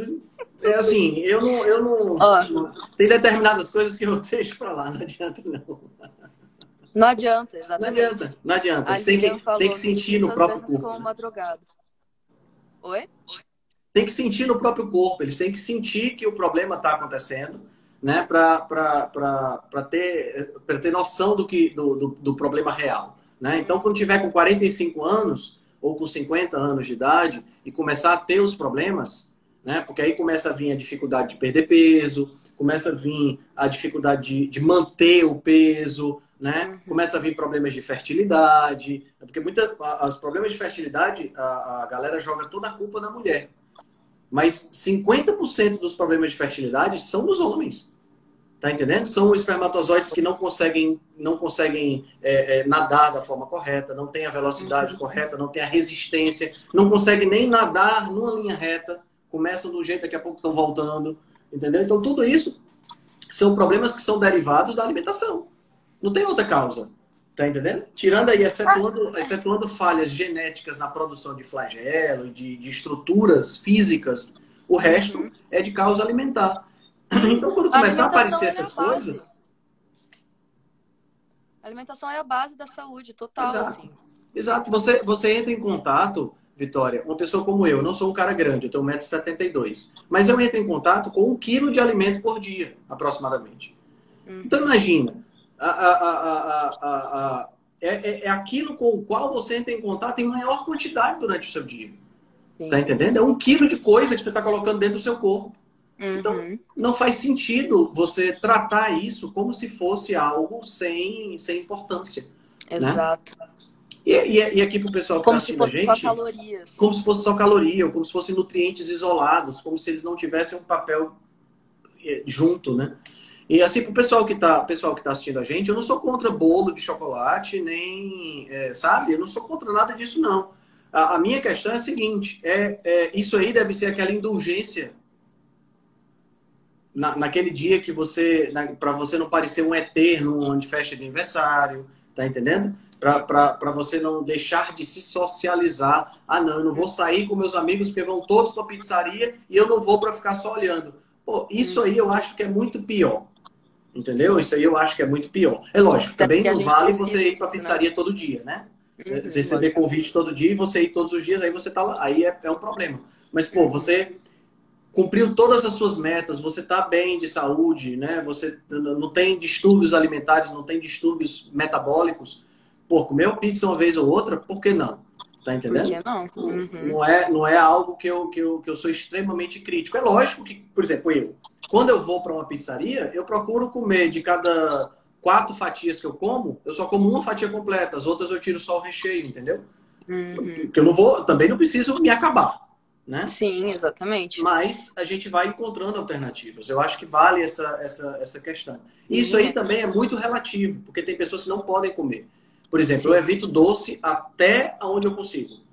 É assim, eu não. Eu não, não, Tem determinadas coisas que eu deixo para lá, não adianta não. Não adianta, exatamente. Não adianta, não adianta. Você tem que, tem que sentir no próprio corpo. Como uma drogada. Oi? tem que sentir no próprio corpo, eles têm que sentir que o problema está acontecendo, né, para ter, ter noção do, que, do, do, do, problema real. Né? Então, quando tiver com 45 anos ou com 50 anos de idade e começar a ter os problemas, né, porque aí começa a vir a dificuldade de perder peso, começa a vir a dificuldade de, de manter o peso, né? Uhum. Começa a vir problemas de fertilidade, porque muita, os problemas de fertilidade, a, a galera joga toda a culpa na mulher. Mas 50% dos problemas de fertilidade são dos homens. Tá entendendo? São espermatozoides que não conseguem, não conseguem é, é, nadar da forma correta, não tem a velocidade uhum. correta, não tem a resistência, não conseguem nem nadar numa linha reta, começam do jeito, daqui a pouco estão voltando. Entendeu? Então, tudo isso são problemas que são derivados da alimentação. Não tem outra causa. Tá entendendo? Tirando aí, excetuando, excetuando falhas genéticas na produção de flagelo, de, de estruturas físicas, o resto uhum. é de causa alimentar. Então, quando começar a, a aparecer é essas é coisas. A alimentação é a base da saúde, total, Exato. assim. Exato. Você, você entra em contato, Vitória, uma pessoa como eu, eu não sou um cara grande, eu tenho 1,72m, mas eu entro em contato com um quilo de alimento por dia, aproximadamente. Uhum. Então, imagina, a, a, a, é, é, é, aquilo com o qual você entra em contato em maior quantidade durante o seu dia. Sim. Tá entendendo? É um quilo de coisa que você está colocando dentro do seu corpo. Então, uhum. Então, não faz sentido você tratar isso como se fosse algo sem, sem importância. Né? Exato. Né? E, e, e, aqui para o pessoal que está assistindo a gente. Como se fosse só calorias. Como se fosse só caloria, ou como se fossem nutrientes isolados, como se eles não tivessem um papel eh, junto, né? E assim, para o pessoal que está pessoal que tá assistindo a gente, eu não sou contra bolo de chocolate, nem, é, sabe? Eu não sou contra nada disso, não. A, a minha questão é a seguinte: é, é, isso aí deve ser aquela indulgência na, naquele dia que você, para você não parecer um eterno de festa de aniversário, tá entendendo? Para você não deixar de se socializar. Ah, não, eu não vou sair com meus amigos porque vão todos para pizzaria e eu não vou para ficar só olhando. Pô, isso aí eu acho que é muito pior. Entendeu? Isso aí eu acho que é muito pior. É lógico, também não vale você ir para pizzaria né? todo dia, né? Uhum, você receber convite todo dia e você ir todos os dias, aí você tá lá. Aí é, é um problema. Mas, pô, você cumpriu todas as suas metas, você está bem de saúde, né? Você não tem distúrbios alimentares, não tem distúrbios metabólicos. Pô, comer uma pizza uma vez ou outra, por que não? Tá entendendo? Por que não? Uhum. Não, é, não é algo que eu, que, eu, que eu sou extremamente crítico. É lógico que, por exemplo, eu, quando eu vou para uma pizzaria, eu procuro comer de cada quatro fatias que eu como, eu só como uma fatia completa, as outras eu tiro só o recheio, entendeu? Uhum. Porque eu não vou, também não preciso me acabar né? Sim, exatamente. Mas a gente vai encontrando alternativas. Eu acho que vale essa, essa, essa questão. Isso aí também é muito relativo, porque tem pessoas que não podem comer. Por exemplo, Sim. eu evito doce até onde eu consigo.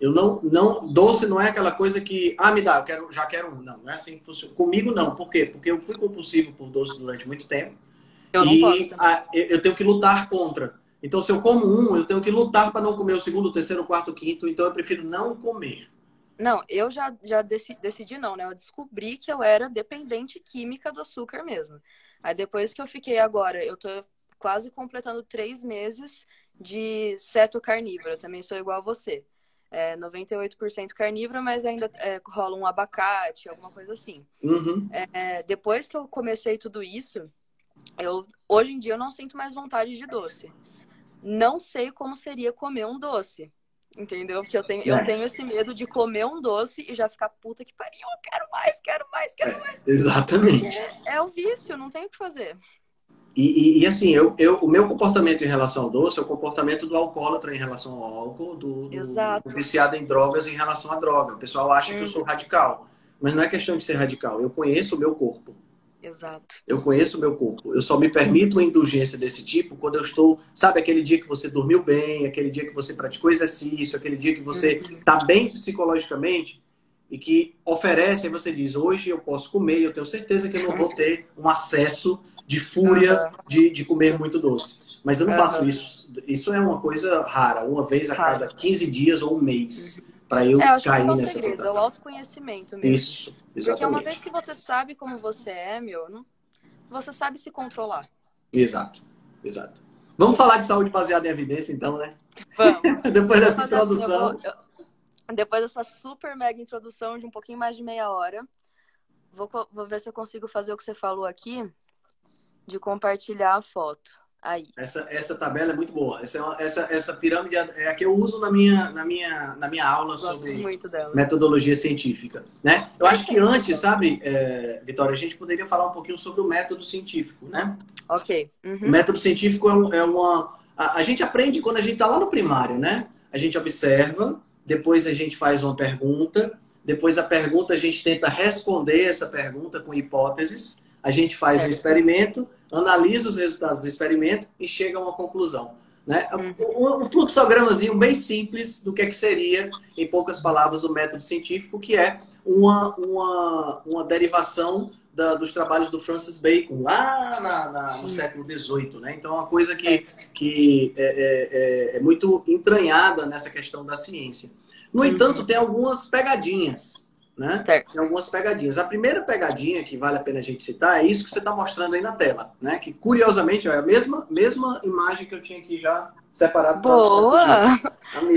Eu não, não, doce não é aquela coisa que, ah, me dá, eu quero, já quero um. Não, não é assim que funciona. Comigo não. Por quê? Porque eu fui compulsivo por doce durante muito tempo. Eu não e posso. A, eu tenho que lutar contra. Então, se eu como um, eu tenho que lutar para não comer o segundo, o terceiro, o quarto, o quinto. Então, eu prefiro não comer. Não, eu já, já decidi, decidi não, né? Eu descobri que eu era dependente química do açúcar mesmo. Aí depois que eu fiquei agora, eu tô quase completando três meses de ceto carnívoro. Eu também sou igual a você. É 98% carnívoro, mas ainda é, rola um abacate, alguma coisa assim. Uhum. É, depois que eu comecei tudo isso, eu hoje em dia eu não sinto mais vontade de doce. Não sei como seria comer um doce. Entendeu? Porque eu tenho, eu é. tenho esse medo de comer um doce e já ficar puta que pariu, eu quero mais, quero mais, quero é, mais. exatamente. É, é o vício, não tem o que fazer. E, e, e, assim, eu, eu, o meu comportamento em relação ao doce é o comportamento do alcoólatra em relação ao álcool, do, do, do viciado em drogas em relação à droga. O pessoal acha hum. que eu sou radical. Mas não é questão de ser radical. Eu conheço o meu corpo. Exato. Eu conheço o meu corpo. Eu só me permito uma indulgência desse tipo quando eu estou, sabe, aquele dia que você dormiu bem, aquele dia que você praticou exercício, aquele dia que você está uhum. bem psicologicamente e que oferece, você diz, hoje eu posso comer, eu tenho certeza que eu não vou ter um acesso de fúria de, de comer muito doce. Mas eu não faço isso. Isso é uma coisa rara, uma vez a cada 15 dias ou um mês. Uhum para eu, é, cair é nessa segredo, tentação. É o autoconhecimento mesmo. Isso, exatamente. Porque uma vez que você sabe como você é, meu, não... você sabe se controlar. Exato, exato. Vamos falar de saúde baseada em evidência, então, né? Vamos. Depois dessa introdução. Eu vou, eu... Depois dessa super mega introdução de um pouquinho mais de meia hora, vou, vou ver se eu consigo fazer o que você falou aqui, de compartilhar a foto. Aí. Essa, essa tabela é muito boa. Essa, é essa, essa pirâmide é a que eu uso na minha, na minha, na minha aula Gosto sobre metodologia científica. Né? Eu acho que antes, sabe, é, Vitória, a gente poderia falar um pouquinho sobre o método científico. Né? Ok. Uhum. O método científico é, é uma. A, a, gente aprende quando a gente está lá no primário, né? A gente observa, depois a gente faz uma pergunta, depois a pergunta a gente tenta responder essa pergunta com hipóteses, a gente faz é. um experimento analisa os resultados do experimento e chega a uma conclusão. Né? Uhum. Um fluxogramazinho bem simples do que, é que seria, em poucas palavras, o método científico, que é uma, uma, uma derivação da, dos trabalhos do Francis Bacon, lá na, na, no século XVIII. Né? Então, é uma coisa que, que é, é, é, é muito entranhada nessa questão da ciência. No uhum. entanto, tem algumas pegadinhas né? Certo. Tem algumas pegadinhas. A primeira pegadinha que vale a pena a gente citar é isso que você está mostrando aí na tela, né? Que curiosamente é a mesma, mesma imagem que eu tinha aqui já separado. Boa!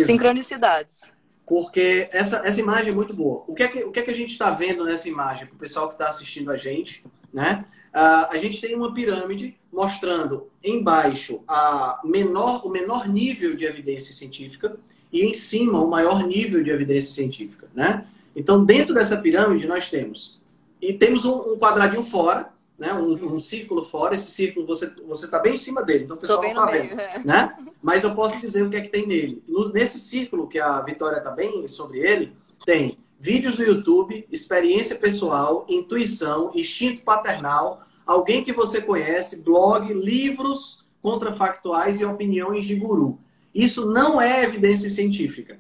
Sincronicidades. Porque essa, essa imagem é muito boa. O que é que, o que, é que a gente está vendo nessa imagem, para o pessoal que está assistindo a gente, né? Uh, a gente tem uma pirâmide mostrando embaixo a menor, o menor nível de evidência científica e em cima o maior nível de evidência científica, né? Então, dentro dessa pirâmide, nós temos. E temos um, um quadradinho fora, né? Um, um, círculo fora. Esse círculo, você você está bem em cima dele, então o pessoal não está vendo. É. Né? Mas eu posso dizer o que é que tem nele. No, nesse círculo, que a Vitória está bem sobre ele, tem vídeos do YouTube, experiência pessoal, intuição, instinto paternal, alguém que você conhece, blog, livros contrafactuais e opiniões de guru. Isso não é evidência científica,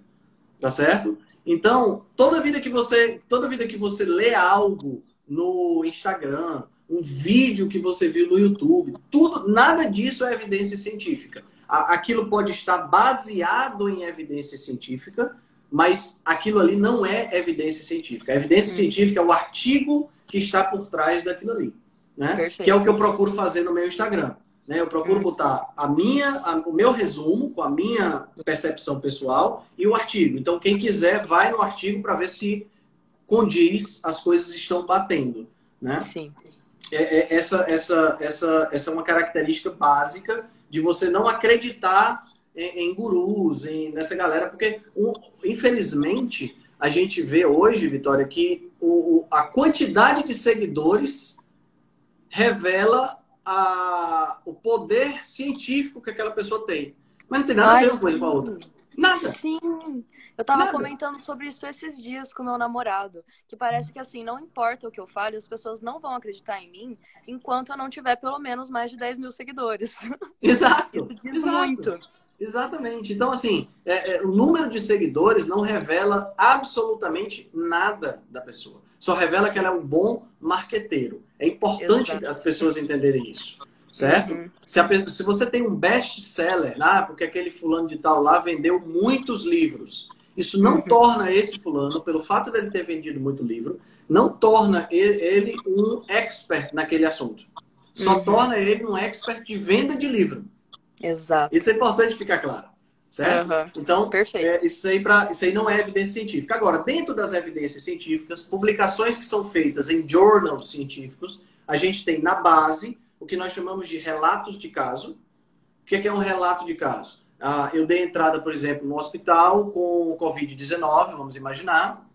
tá certo? Então, toda vida que você, toda vida que você lê algo no Instagram, um vídeo que você viu no YouTube, tudo, nada disso é evidência científica. Aquilo pode estar baseado em evidência científica, mas aquilo ali não é evidência científica. A evidência hum. científica é o artigo que está por trás daquilo ali. né? Que é o que eu procuro fazer no meu Instagram. Né? Eu procuro hum. botar a minha, a, o meu resumo com a minha percepção pessoal e o artigo. Então, quem quiser, vai no artigo para ver se condiz, as coisas estão batendo. Né? Sim. É, é, essa, essa, essa, essa é uma característica básica de você não acreditar em, em gurus, em, nessa galera, porque, um, infelizmente, a gente vê hoje, Vitória, que o, a quantidade de seguidores revela a, o poder científico que aquela pessoa tem. Mas não tem nada Mas, a ver uma coisa com a outra. Nada. Sim. Eu tava Nada. comentando sobre isso esses dias com meu namorado, que parece que assim, não importa o que eu fale, as pessoas não vão acreditar em mim enquanto eu não tiver pelo menos mais de 10 mil seguidores. Exato. diz exato. muito. Exatamente. Então, assim, é, é, o número de seguidores não revela absolutamente nada da pessoa. Só revela que ela é um bom marqueteiro. É importante Exato. as pessoas entenderem isso. Certo? Uhum. Se, a, se, você tem um best-seller, ah, porque aquele fulano de tal lá vendeu muitos livros. Isso não uhum. torna esse fulano, pelo fato dele ter vendido muito livro, não torna ele um expert naquele assunto. Só uhum. torna ele um expert de venda de livro. Exato. Isso é importante ficar claro. Certo? Uhum. Então. É, isso, aí pra, isso aí não é evidência científica. Agora, dentro das evidências científicas, publicações que são feitas em journals científicos, a gente tem na base o que nós chamamos de relatos de caso. O que é, é um relato de caso? Ah, eu dei entrada, por exemplo, no hospital com Covid-19, vamos imaginar,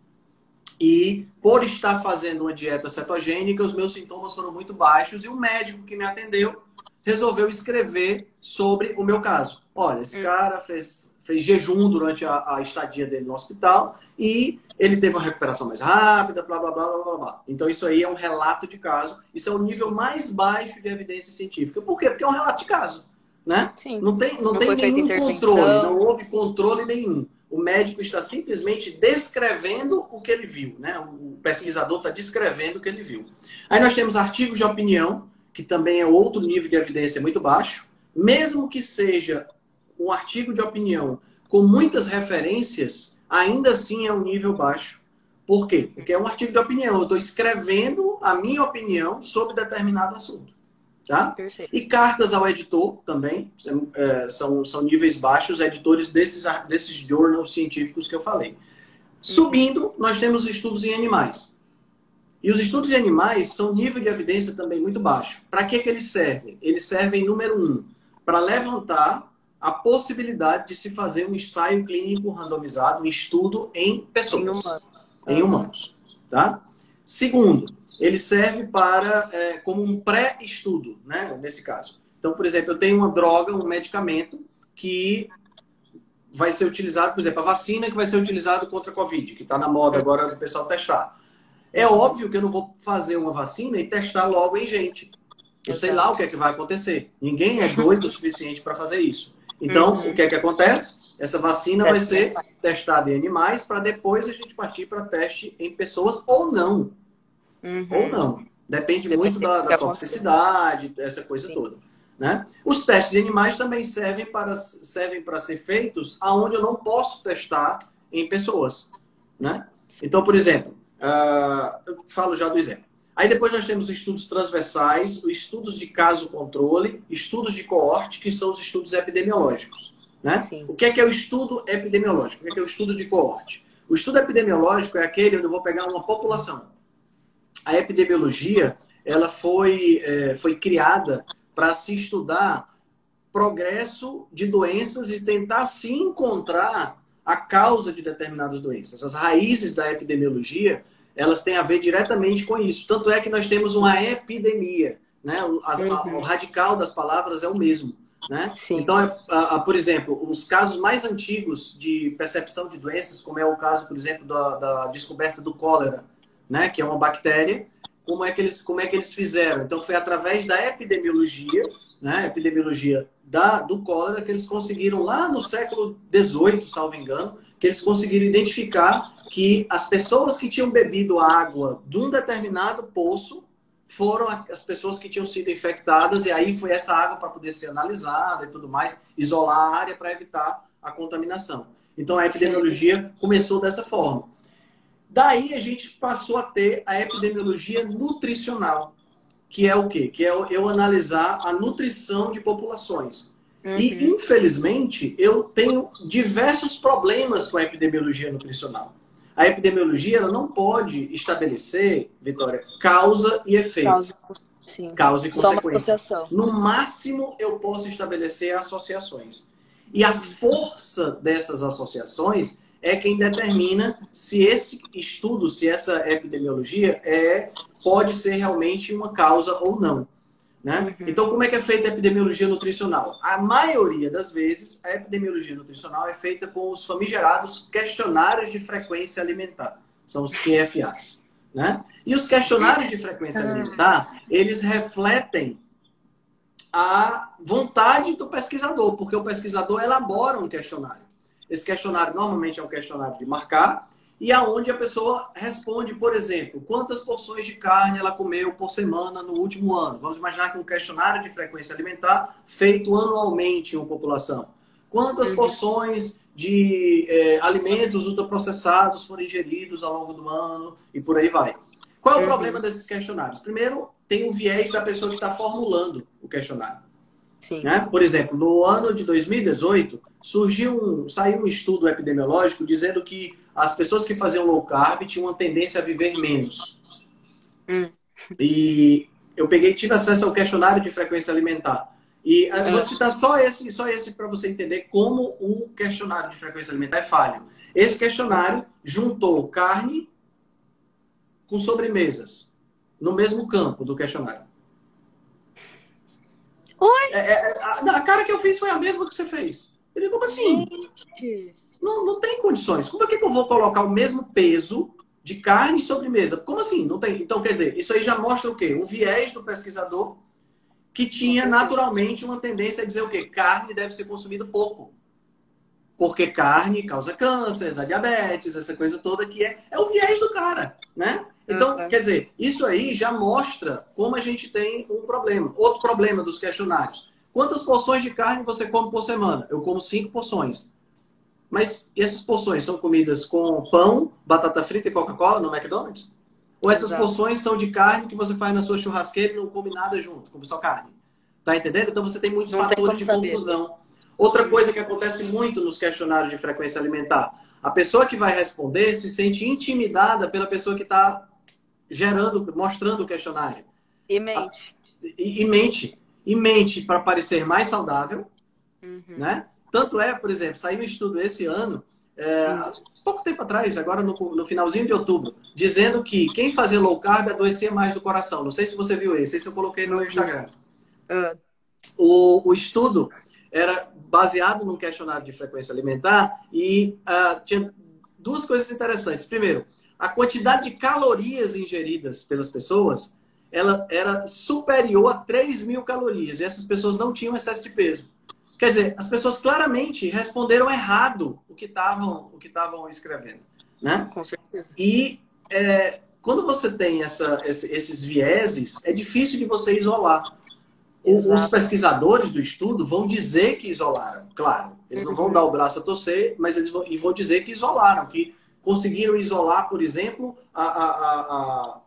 e por estar fazendo uma dieta cetogênica, os meus sintomas foram muito baixos e o médico que me atendeu resolveu escrever sobre o meu caso. Olha, esse hum. cara fez, fez jejum durante a, a, estadia dele no hospital e ele teve uma recuperação mais rápida, blá, blá, blá, blá, blá, blá. Então, isso aí é um relato de caso. Isso é o nível mais baixo de evidência científica. Por quê? Porque é um relato de caso. Né? Sim. Não tem, não, não tem nenhum controle, não houve controle nenhum. O médico está simplesmente descrevendo o que ele viu, né? O pesquisador está descrevendo o que ele viu. Aí nós temos artigos de opinião, que também é outro nível de evidência muito baixo, mesmo que seja um artigo de opinião com muitas referências, ainda assim é um nível baixo. Por quê? Porque é um artigo de opinião. Eu estou escrevendo a minha opinião sobre determinado assunto. Tá? Perfeito. E cartas ao editor também é, são, são níveis baixos, editores desses, desses journals científicos que eu falei. Subindo, nós temos estudos em animais. E os estudos em animais são nível de evidência também muito baixo. Para que, que eles servem? Eles servem, número um, para levantar a possibilidade de se fazer um ensaio clínico randomizado, um estudo em pessoas, em, humanos. Tá? Segundo, ele serve para é, como um pré-estudo, né? Nesse caso. Então, por exemplo, eu tenho uma droga, um medicamento que vai ser utilizado, por exemplo, a vacina que vai ser utilizado contra a Covid, que está na moda agora o pessoal testar. É óbvio que eu não vou fazer uma vacina e testar logo em gente. Eu Exato. sei lá o que é que vai acontecer. Ninguém é doido o suficiente para fazer isso. Então, uhum. o que é que acontece? Essa vacina vai ser testada em animais para depois a gente partir para teste em pessoas ou não. Uhum. Ou não. Depende, Depende muito da, da toxicidade, essa coisa Sim. toda. Né? Os testes em animais também servem para, servem para ser feitos aonde eu não posso testar em pessoas. Né? Então, por exemplo, Uh, eu falo já do exemplo. Aí depois nós temos estudos transversais, estudos de caso controle, estudos de coorte, que são os estudos epidemiológicos. Né? O que é, que é o estudo epidemiológico? O que é, que é o estudo de coorte? O estudo epidemiológico é aquele onde eu vou pegar uma população. A epidemiologia ela foi, é, foi criada para se estudar progresso de doenças e tentar se encontrar a causa de determinadas doenças. As raízes da epidemiologia, elas têm a ver diretamente com isso. Tanto é que nós temos uma epidemia, né? As, a, o radical das palavras é o mesmo. Né? Então, é, a, a, por exemplo, os casos mais antigos de percepção de doenças, como é o caso, por exemplo, da, da descoberta do cólera, né? que é uma bactéria, como é que eles, como é que eles fizeram? Então, foi através da epidemiologia, né? epidemiologia da, do cólera que eles conseguiram lá no século XVIII, salvo engano, que eles conseguiram identificar que as pessoas que tinham bebido água de um determinado poço foram as pessoas que tinham sido infectadas e aí foi essa água para poder ser analisada e tudo mais, isolar a área para evitar a contaminação. Então a epidemiologia começou dessa forma. Daí a gente passou a ter a epidemiologia nutricional. que é o quê? Que é eu analisar a nutrição de populações. Uhum. E, infelizmente, eu tenho diversos problemas com a epidemiologia nutricional. A epidemiologia ela não pode estabelecer, Vitória, causa e efeito. Causa, sim. causa e consequência. No máximo, eu posso estabelecer associações. E a força dessas associações é quem determina se esse estudo, se essa epidemiologia é, pode ser realmente uma causa ou não. Né? Uhum. Então, como é que é feita a epidemiologia nutricional? A maioria das vezes, a epidemiologia nutricional é feita com os famigerados questionários de frequência alimentar. São os QFAs. Né? E os questionários de frequência ah. alimentar, eles refletem a vontade do pesquisador, porque o pesquisador elabora um questionário. Esse questionário normalmente é um questionário de marcar, e aonde a pessoa responde, por exemplo, quantas porções de carne ela comeu por semana no último ano. Vamos imaginar que um questionário de frequência alimentar feito anualmente em uma população. Quantas porções de é, alimentos ultraprocessados foram ingeridos ao longo do ano e por aí vai. Qual é o uhum. problema desses questionários? Primeiro, tem o viés da pessoa que está formulando o questionário. Sim. Né? Por exemplo, no ano de 2018, surgiu um, saiu um estudo epidemiológico dizendo que as pessoas que faziam low carb tinham uma tendência a viver menos. Hum. E eu peguei, tive acesso ao questionário de frequência alimentar. E eu vou citar só esse, só esse para você entender como o questionário de frequência alimentar é falho. Esse questionário juntou carne com sobremesas no mesmo campo do questionário. Oi? É, é, a, a, cara que eu fiz foi a mesma que você fez. Ele, como assim? Gente. Não, não tem condições. Como é que eu vou colocar o mesmo peso de carne e sobremesa? Como assim? Não tem. Então, quer dizer, isso aí já mostra o quê? O viés do pesquisador que tinha naturalmente uma tendência a dizer o quê? Carne deve ser consumida pouco. Porque carne causa câncer, dá diabetes, essa coisa toda que é, é o viés do cara, né? Então, uhum. quer dizer, isso aí já mostra como a gente tem um problema. Outro problema dos questionários. Quantas porções de carne você come por semana? Eu como cinco porções. Mas essas porções são comidas com pão, batata frita e Coca-Cola no McDonald's? Ou essas Exato. porções são de carne que você faz na sua churrasqueira e não come nada junto, come só carne? Tá entendendo? Então você tem muitos não fatores tem de confusão. Outra coisa que acontece muito nos questionários de frequência alimentar: a pessoa que vai responder se sente intimidada pela pessoa que está gerando, mostrando o questionário. E mente. E, e mente e mente para parecer mais saudável, uhum. né? Tanto é, por exemplo, saiu um estudo esse ano, é, uhum. pouco tempo atrás, agora no, no, finalzinho de outubro, dizendo que quem fazia low carb adoecia mais do coração. Não sei se você viu esse, esse eu coloquei no Instagram. Uhum. O, o estudo era baseado num questionário de frequência alimentar e uh, tinha duas coisas interessantes. Primeiro, a quantidade de calorias ingeridas pelas pessoas ela era superior a 3 mil calorias. E essas pessoas não tinham excesso de peso. Quer dizer, as pessoas claramente responderam errado o que estavam o que estavam escrevendo, né? Com certeza. E é, quando você tem essa, esses vieses, é difícil de você isolar. Exato. Os pesquisadores do estudo vão dizer que isolaram, claro. Eles não vão uhum. dar o braço a torcer, mas eles vão, e vão dizer que isolaram, que conseguiram isolar, por exemplo, a, a,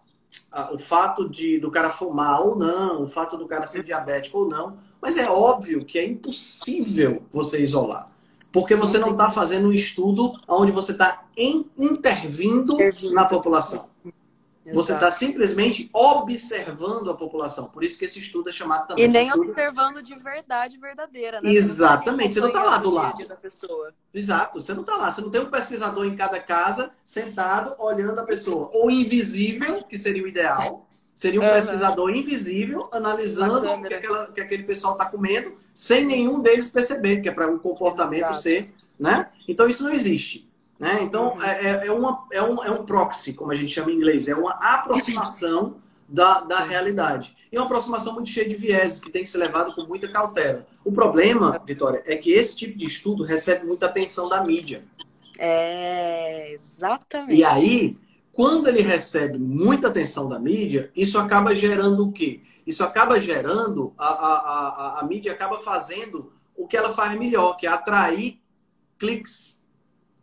a o fato de do cara fumar ou não, o fato do cara ser diabético ou não, mas é óbvio que é impossível você isolar. Porque você não está fazendo um estudo onde você está intervindo na população. Você está simplesmente observando a população. Por isso que esse estudo é chamado também. E nem estudo... observando de verdade verdadeira, né? Exatamente. Você não está lá do lado. Da pessoa. Exato. Você não está lá. Você não tem um pesquisador em cada casa sentado olhando a pessoa. Ou invisível, que seria o ideal. Seria um uhum. pesquisador invisível analisando o que, aquela, que aquele pessoal está comendo, sem nenhum deles perceber, que é para o comportamento Exato. ser. Né? Então isso não existe. Né? Então, uhum. é, é, é, uma, é, um, é um proxy, como a gente chama em inglês, é uma aproximação da, da realidade. E é uma aproximação muito cheia de vieses, que tem que ser levado com muita cautela. O problema, Vitória, é que esse tipo de estudo recebe muita atenção da mídia. É, exatamente. E aí, quando ele recebe muita atenção da mídia, isso acaba gerando o quê? Isso acaba gerando, a, a, a, a mídia acaba fazendo o que ela faz melhor, que é atrair cliques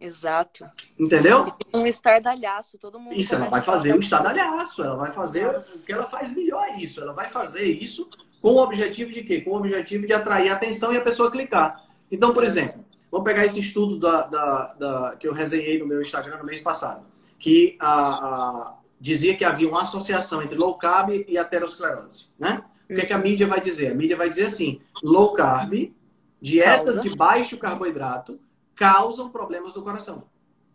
Exato. Entendeu? Um estardalhaço, todo mundo. Isso, ela vai fazer um estardalhaço, ela vai fazer o que ela faz melhor isso. Ela vai fazer isso com o objetivo de quê? Com o objetivo de atrair a atenção e a pessoa clicar. Então, por exemplo, vamos pegar esse estudo da, da, da que eu resenhei no meu Instagram no mês passado, que a, a, dizia que havia uma associação entre low carb e aterosclerose, né? O que, é que a mídia vai dizer? A mídia vai dizer assim, low carb, dietas de baixo carboidrato, causam problemas do coração.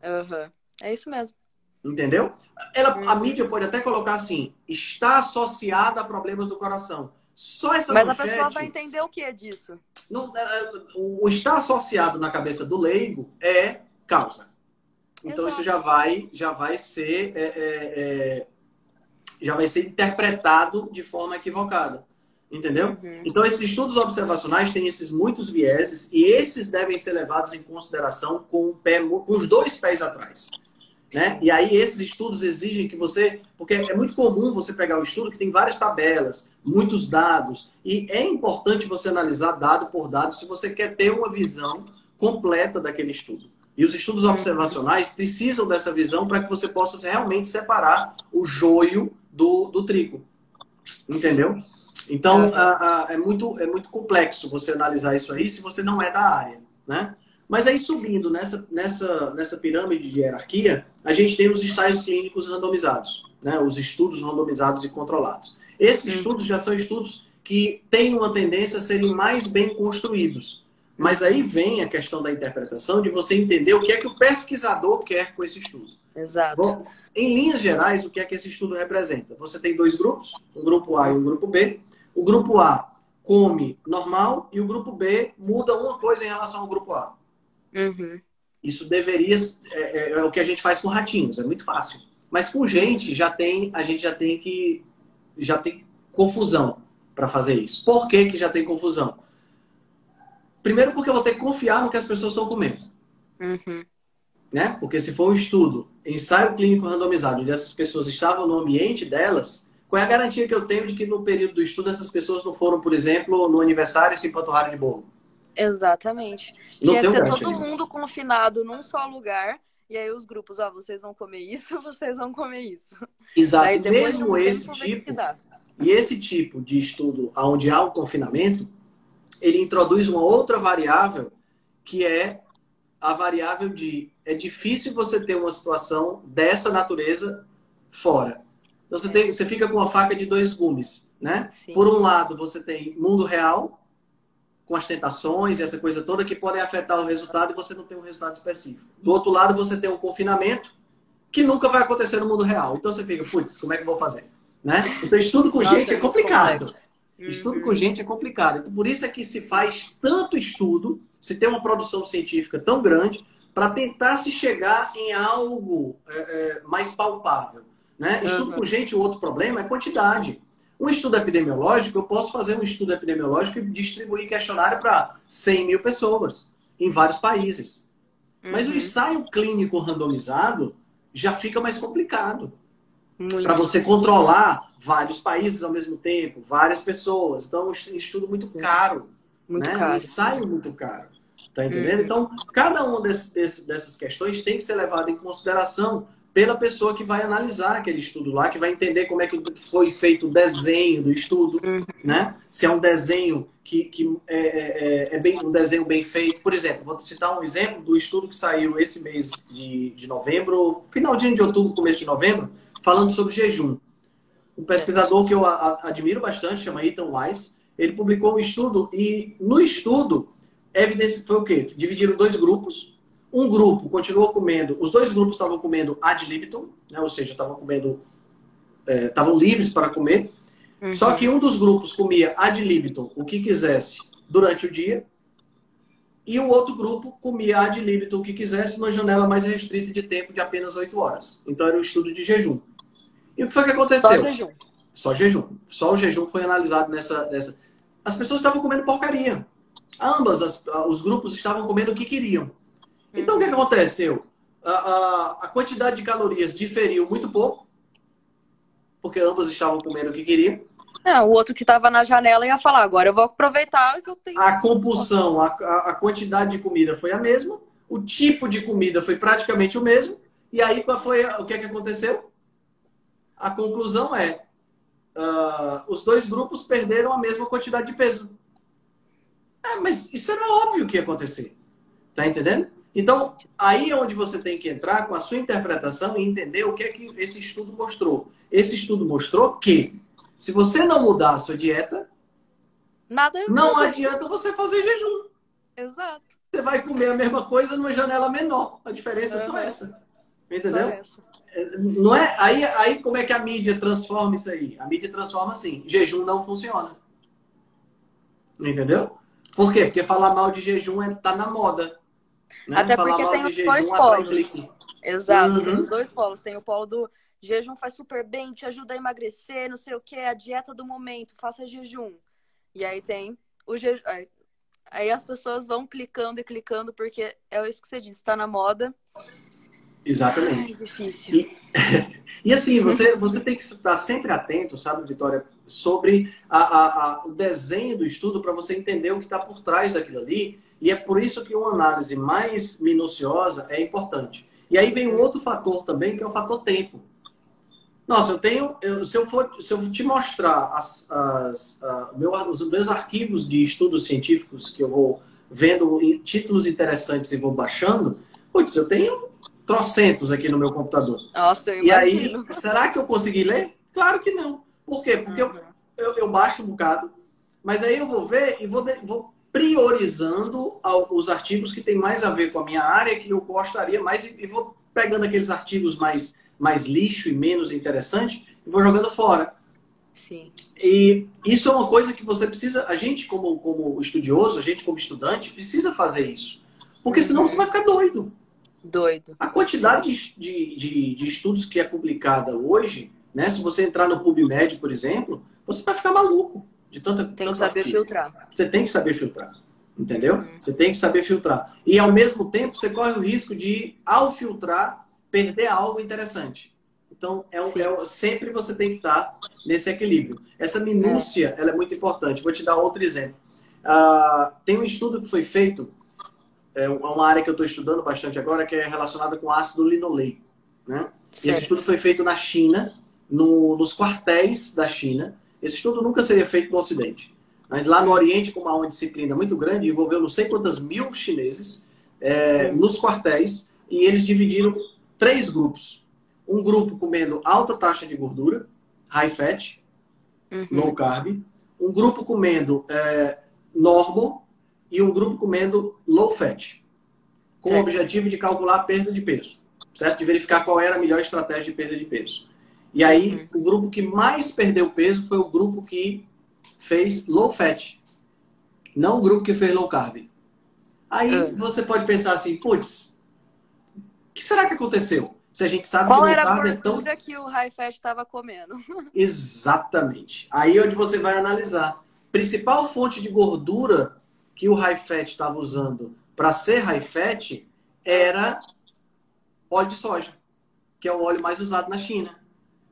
Uhum. É isso mesmo. Entendeu? Ela, uhum. A mídia pode até colocar assim, está associada a problemas do coração. Só essa Mas manchete, a pessoa vai entender o que é disso. Não, é, é, o estar associado na cabeça do leigo é causa. Então Exato. isso já vai, já vai ser, é, é, é, já vai ser interpretado de forma equivocada. Entendeu? Uhum. Então, esses estudos observacionais têm esses muitos vieses e esses devem ser levados em consideração com, o pé, com os dois pés atrás. Né? E aí, esses estudos exigem que você. Porque é muito comum você pegar um estudo que tem várias tabelas, muitos dados, e é importante você analisar dado por dado se você quer ter uma visão completa daquele estudo. E os estudos uhum. observacionais precisam dessa visão para que você possa realmente separar o joio do, do trigo. Entendeu? Então, é. a, a, é, muito, é muito complexo você analisar isso aí se você não é da área, né? Mas aí, subindo nessa, nessa, nessa pirâmide de hierarquia, a gente tem os ensaios clínicos randomizados, né? os estudos randomizados e controlados. Esses estudos já são estudos que têm uma tendência a serem mais bem construídos. Mas aí vem a questão da interpretação de você entender o que é que o pesquisador quer com esse estudo. Exato. Bom, em linhas gerais, o que é que esse estudo representa? Você tem dois grupos, um grupo A e um grupo B. O grupo A come normal e o grupo B muda uma coisa em relação ao grupo A. Uhum. Isso deveria é, é, é, o que a gente faz com ratinhos, é muito fácil. Mas com gente já tem, a gente já tem que já tem confusão para fazer isso. Por que, que já tem confusão? Primeiro porque eu vou ter que confiar no que as pessoas estão comendo. Uhum. Né? Porque se for um estudo, ensaio clínico randomizado, onde essas pessoas estavam no ambiente delas, qual é a garantia que eu tenho de que no período do estudo essas pessoas não foram, por exemplo, no aniversário e se empanturraram de bolo? Exatamente. Não Tinha que ser todo mundo confinado num só lugar. E aí os grupos, ó, vocês vão comer isso, vocês vão comer isso. Exato. Aí, Mesmo esse tipo. E esse tipo de estudo onde há um confinamento, ele introduz uma outra variável que é a variável de é difícil você ter uma situação dessa natureza fora. Então você, tem, você fica com uma faca de dois gumes, né? Sim. Por um lado, você tem mundo real, com as tentações e essa coisa toda que podem afetar o resultado e você não tem um resultado específico. Do outro lado, você tem um confinamento que nunca vai acontecer no mundo real. Então você fica, putz, como é que eu vou fazer? Né? Então estudo com Nossa, gente é, é complicado. Uhum. Estudo com gente é complicado. Então por isso é que se faz tanto estudo, se tem uma produção científica tão grande, para tentar se chegar em algo é, é, mais palpável. Né? Estudo com gente, o outro problema é quantidade. Um estudo epidemiológico, eu posso fazer um estudo epidemiológico e distribuir questionário para 100 mil pessoas em vários países. Uhum. Mas o uhum. ensaio clínico randomizado já fica mais complicado. Para você controlar vários países ao mesmo tempo, várias pessoas. Então, é um estudo muito caro. Muito né? caro. Um ensaio muito caro. Tá entendendo? Uhum. Então, cada uma dessas questões tem que ser levada em consideração pela pessoa que vai analisar aquele estudo lá, que vai entender como é que foi feito o desenho do estudo, uhum. né? Se é um desenho que, que é, é, é, bem, um desenho bem feito. Por exemplo, vou citar um exemplo do estudo que saiu esse mês de, de novembro, final de outubro, começo de novembro, falando sobre jejum. Um pesquisador que eu admiro bastante, chama Ethan Weiss, ele publicou um estudo e no estudo evidência foi o quê? Dividiram dois grupos, um grupo continuou comendo, os dois grupos estavam comendo ad libitum, né? ou seja, estavam comendo, é, estavam livres para comer. Uhum. Só que um dos grupos comia ad libitum, o que quisesse, durante o dia, e o outro grupo comia ad libitum, o que quisesse, numa janela mais restrita de tempo de apenas 8 horas. Então era um estudo de jejum. E o que foi que aconteceu? Só jejum. Só jejum. Só o jejum foi analisado nessa. nessa... As pessoas estavam comendo porcaria. Ambas as, os grupos estavam comendo o que queriam. Então, o que, aconteceu? A, a, a, quantidade de calorias diferiu muito pouco, porque ambos estavam comendo o que queriam. É, o outro que estava na janela ia falar, agora eu vou aproveitar que eu tenho. A compulsão, a, a quantidade de comida foi a mesma. o tipo de comida foi praticamente o mesmo. E aí, qual foi o que, é que aconteceu? A conclusão é: uh, os dois grupos perderam a mesma quantidade de peso. É, mas isso era óbvio que ia acontecer. Tá entendendo? Então, aí é onde você tem que entrar com a sua interpretação e entender o que é que esse estudo mostrou. Esse estudo mostrou que se você não mudar a sua dieta, Nada não adianta você fazer jejum. Exato. Você vai comer a mesma coisa numa janela menor. A diferença é só essa. Entendeu? Só essa. É, não é, aí, aí como é que a mídia transforma isso aí? A mídia transforma assim, jejum não funciona. Entendeu? Por quê? Porque falar mal de jejum é, tá na moda. Né? Até falar porque tem os dois polos. Exato, uhum. tem os dois polos. Tem o polo do jejum faz super bem, te ajuda a emagrecer, não sei o que, a dieta do momento, faça jejum. E aí tem o jejum. Aí as pessoas vão clicando e clicando, porque é isso que você disse, está na moda. Exatamente. Ai, difícil. E, e, assim, você, você tem que estar sempre atento, sabe, Vitória, sobre a, a, a, o desenho do estudo para você entender o que está por trás daquilo ali. E é por isso que uma análise mais minuciosa é importante. E aí vem um outro fator também, que é o fator tempo. Nossa, eu tenho. Eu, se, eu for, se eu te mostrar as, as, meu, os meus arquivos de estudos científicos que eu vou vendo títulos interessantes e vou baixando, putz, eu tenho trocentos aqui no meu computador. Nossa, eu E aí, será que eu consegui ler? Claro que não. Por quê? Porque uhum. eu, eu, eu, baixo um bocado, mas aí eu vou ver e vou, vou priorizando os artigos que têm mais a ver com a minha área, que eu gostaria mais, e, vou pegando aqueles artigos mais, mais lixo e menos interessante e vou jogando fora. Sim. E isso é uma coisa que você precisa, a gente como, como estudioso, a gente como estudante, precisa fazer isso. Porque senão uhum. você vai ficar doido. Doido. A quantidade de, de, de, estudos que é publicada hoje, né? Se você entrar no PubMed, por exemplo, você vai ficar maluco de tanta. Tem que saber artigo. filtrar. Você tem que saber filtrar. Entendeu? Uhum. Você tem que saber filtrar. E ao mesmo tempo, você corre o risco de, ao filtrar, perder algo interessante. Então, é, um, é sempre você tem que estar nesse equilíbrio. Essa minúcia, é. ela é muito importante. Vou te dar outro exemplo. Uh, tem um estudo que foi feito é uma área que eu estou estudando bastante agora, que é relacionada com ácido linoleico. Né? Esse estudo foi feito na China, no, nos quartéis da China. Esse estudo nunca seria feito no Ocidente. Mas lá no Oriente, como há uma disciplina muito grande, envolveu não sei quantas mil chineses é, nos quartéis, e eles dividiram três grupos. Um grupo comendo alta taxa de gordura, high fat, uhum. low carb. Um grupo comendo é, normal, e um grupo comendo low fat, com certo. o objetivo de calcular a perda de peso, certo? De verificar qual era a melhor estratégia de perda de peso. E aí, uhum. o grupo que mais perdeu peso foi o grupo que fez low fat, não o grupo que fez low carb. Aí uhum. você pode pensar assim, putz, o que será que aconteceu? Se a gente sabe Qual que low carb é tão... que o high fat estava comendo? Exatamente. Aí é onde você vai analisar. Principal fonte de gordura que o high fat estava usando para ser high fat era óleo de soja, que é o óleo mais usado na China.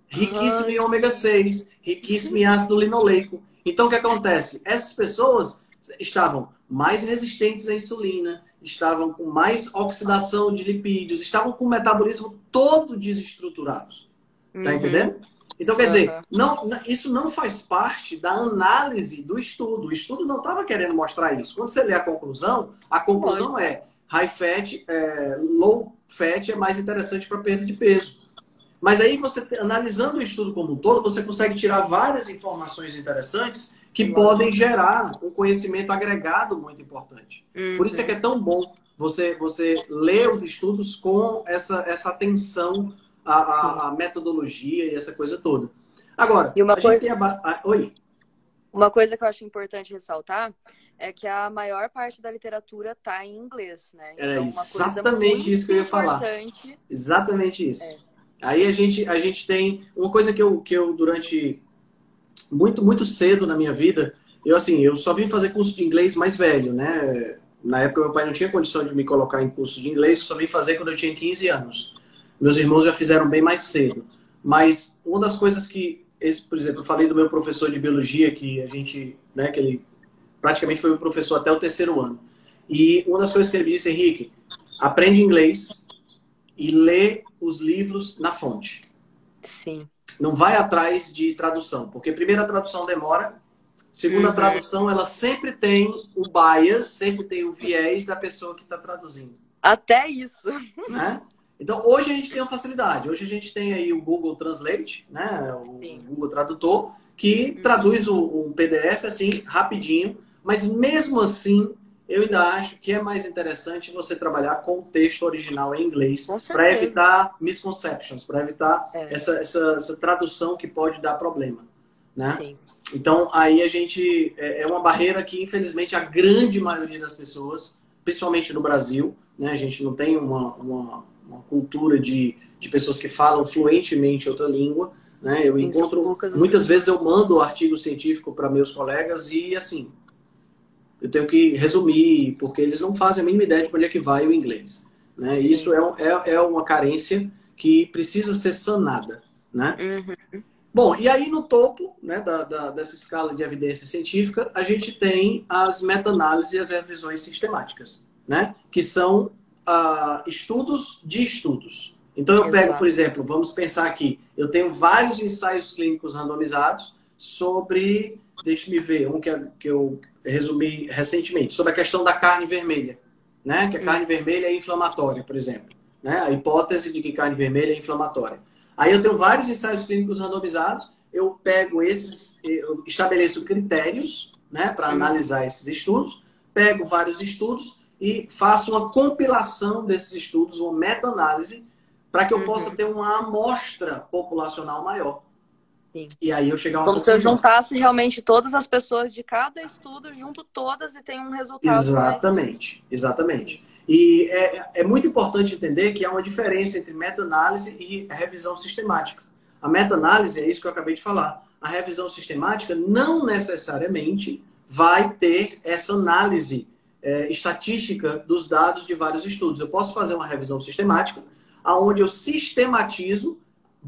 Riquíssimo em ômega 6, riquíssimo em ácido linoleico. Então o que acontece? Essas pessoas estavam mais resistentes à insulina, estavam com mais oxidação de lipídios, estavam com o metabolismo todo desestruturados. Tá uhum. entendendo? Então, quer dizer, não, isso não faz parte da análise do estudo. O estudo não estava querendo mostrar isso. Quando você lê a conclusão, a conclusão é high fat, é, low fat é mais interessante para perda de peso. Mas aí você, analisando o estudo como um todo, você consegue tirar várias informações interessantes que podem gerar um conhecimento agregado muito importante. Uhum. Por isso é que é tão bom você, você ler os estudos com essa, essa atenção a, a, a, metodologia e essa coisa toda. Agora, e uma a coisa... gente tem a... Oi. Uma coisa que eu acho importante ressaltar é que a maior parte da literatura está em inglês, né? Então, Era exatamente isso que eu ia falar. Exatamente isso. É. Aí a gente, a gente tem uma coisa que eu, que eu durante muito muito cedo na minha vida, eu assim, eu só vim fazer curso de inglês mais velho, né? Na época meu pai não tinha condição de me colocar em curso de inglês, só vim fazer quando eu tinha 15 anos. Meus irmãos já fizeram bem mais cedo. Mas uma das coisas que, esse, por exemplo, eu falei do meu professor de biologia, que a gente, né, que ele praticamente foi meu professor até o terceiro ano. E uma das coisas que ele disse, Henrique, aprende inglês e lê os livros na fonte. Sim. Não vai atrás de tradução, porque primeira tradução demora, segunda uhum. tradução ela sempre tem o bias, sempre tem o viés da pessoa que está traduzindo. Até isso. Né? Então, hoje a gente tem uma facilidade. Hoje a gente tem aí o Google Translate, né? o Sim. Google Tradutor, que uhum. traduz um PDF assim, rapidinho. Mas mesmo assim, eu ainda acho que é mais interessante você trabalhar com o texto original em inglês para evitar misconceptions, para evitar é. essa, essa, essa, tradução que pode dar problema. Né? Sim. Então, aí a gente. É, é uma barreira que, infelizmente, a grande maioria das pessoas, principalmente no Brasil, né, a gente não tem uma, uma, uma cultura de, de pessoas que falam fluentemente outra língua. Né? Eu encontro. Muitas vezes eu mando artigo científico para meus colegas e, assim, eu tenho que resumir, porque eles não fazem a mínima ideia de onde é que vai o inglês. Né? Isso é, é, é, uma carência que precisa ser sanada. Né? Uhum. Bom, e aí no topo né, da, da, dessa escala de evidência científica, a gente tem as meta-análises e as revisões sistemáticas, né? que são uh, estudos de estudos. Então eu Exato. pego, por exemplo, vamos pensar aqui, eu tenho vários ensaios clínicos randomizados sobre, deixe-me ver, um que, que eu resumi recentemente, sobre a questão da carne vermelha, né? Que a carne hum. vermelha é inflamatória, por exemplo. Né? A hipótese de que carne vermelha é inflamatória. Aí eu tenho vários ensaios clínicos randomizados, eu pego esses, eu estabeleço critérios né, para hum. analisar esses estudos, pego vários estudos e faço uma compilação desses estudos, uma meta-análise, para que eu possa uhum. ter uma amostra populacional maior. Sim. E aí eu chegar a uma Como se eu juntasse realmente todas as pessoas de cada estudo, junto todas e tem um resultado. Exatamente, mais... exatamente. E é, é muito importante entender que há uma diferença entre meta-análise e revisão sistemática. A meta-análise é isso que eu acabei de falar. A revisão sistemática não necessariamente vai ter essa análise é, estatística dos dados de vários estudos. Eu posso fazer uma revisão sistemática, aonde eu sistematizo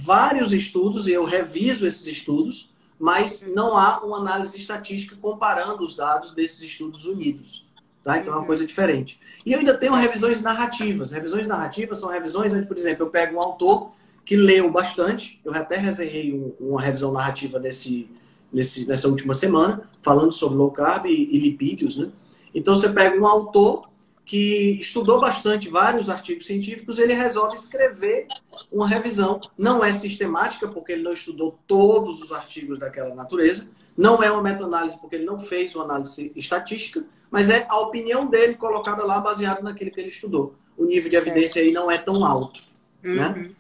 vários estudos e eu reviso esses estudos, mas não há uma análise estatística comparando os dados desses estudos unidos. Tá? Então é uma uhum. coisa diferente. E eu ainda tenho revisões narrativas. Revisões narrativas são revisões onde, por exemplo, eu pego um autor que leu bastante, eu até resenhei um, uma revisão narrativa nesse, nesse, nessa última semana, falando sobre low carb e, e lipídios. Né? Então você pega um autor que estudou bastante vários artigos científicos, ele resolve escrever uma revisão. Não é sistemática, porque ele não estudou todos os artigos daquela natureza. Não é uma meta-análise, porque ele não fez uma análise estatística, mas é a opinião dele colocada lá baseada naquilo que ele estudou. O nível de evidência aí não é tão alto. Né? Uhum. Né?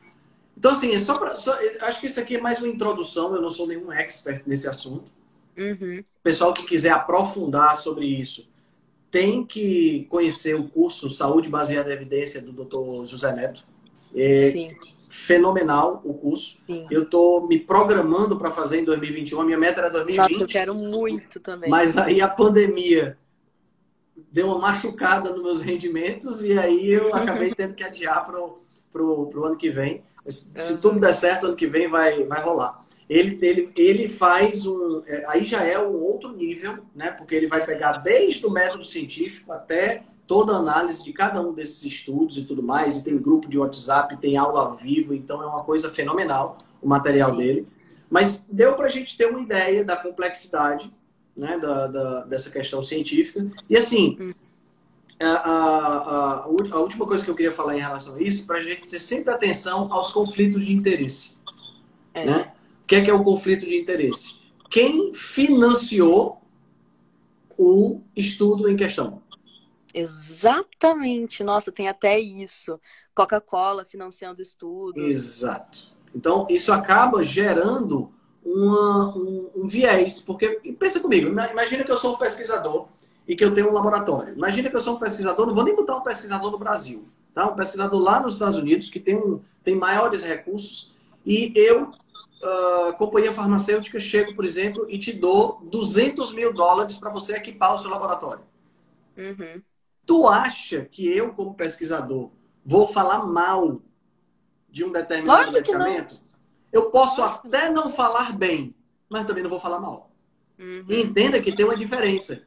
Então, assim, é só, pra, só acho que isso aqui é mais uma introdução, eu não sou nenhum expert nesse assunto. Uhum. Pessoal que quiser aprofundar sobre isso, tem que conhecer o curso Saúde Baseada em Evidência do Dr. José Neto. É Sim. fenomenal o curso. Sim. Eu estou me programando para fazer em 2021. A minha meta era 2020. Nossa, eu quero muito também. Mas aí a pandemia deu uma machucada nos meus rendimentos e aí eu acabei tendo que adiar para o ano que vem. Se uhum. tudo der certo, ano que vem vai, vai rolar ele, ele, ele faz um. É, aí já é um outro nível, né? Porque ele vai pegar desde o método científico até toda a análise de cada um desses estudos e tudo mais. E tem grupo de WhatsApp, tem aula ao vivo, então é uma coisa fenomenal o material dele. Mas deu para a gente ter uma ideia da complexidade né, da, da, dessa questão científica. E assim, hum. a, a, a, a última coisa que eu queria falar em relação a isso, para a gente ter sempre atenção aos conflitos de interesse. É. Né? Que é, que é o conflito de interesse? Quem financiou o estudo em questão? Exatamente. Nossa, tem até isso. Coca-Cola financiando estudos. Exato. Então, isso acaba gerando uma, um, um, viés. Porque, pensa comigo, imagina que eu sou um pesquisador e que eu tenho um laboratório. Imagina que eu sou um pesquisador, não vou nem botar um pesquisador no Brasil, tá? um pesquisador lá nos Estados Unidos que tem, um, tem maiores recursos e eu uh, companhia farmacêutica chego, por exemplo, e te dou 200 mil dólares para você equipar o seu laboratório. Uhum. Tu acha que eu, como pesquisador, vou falar mal de um determinado medicamento? Eu posso até não falar bem, mas também não vou falar mal. Uhum. entenda que tem uma diferença.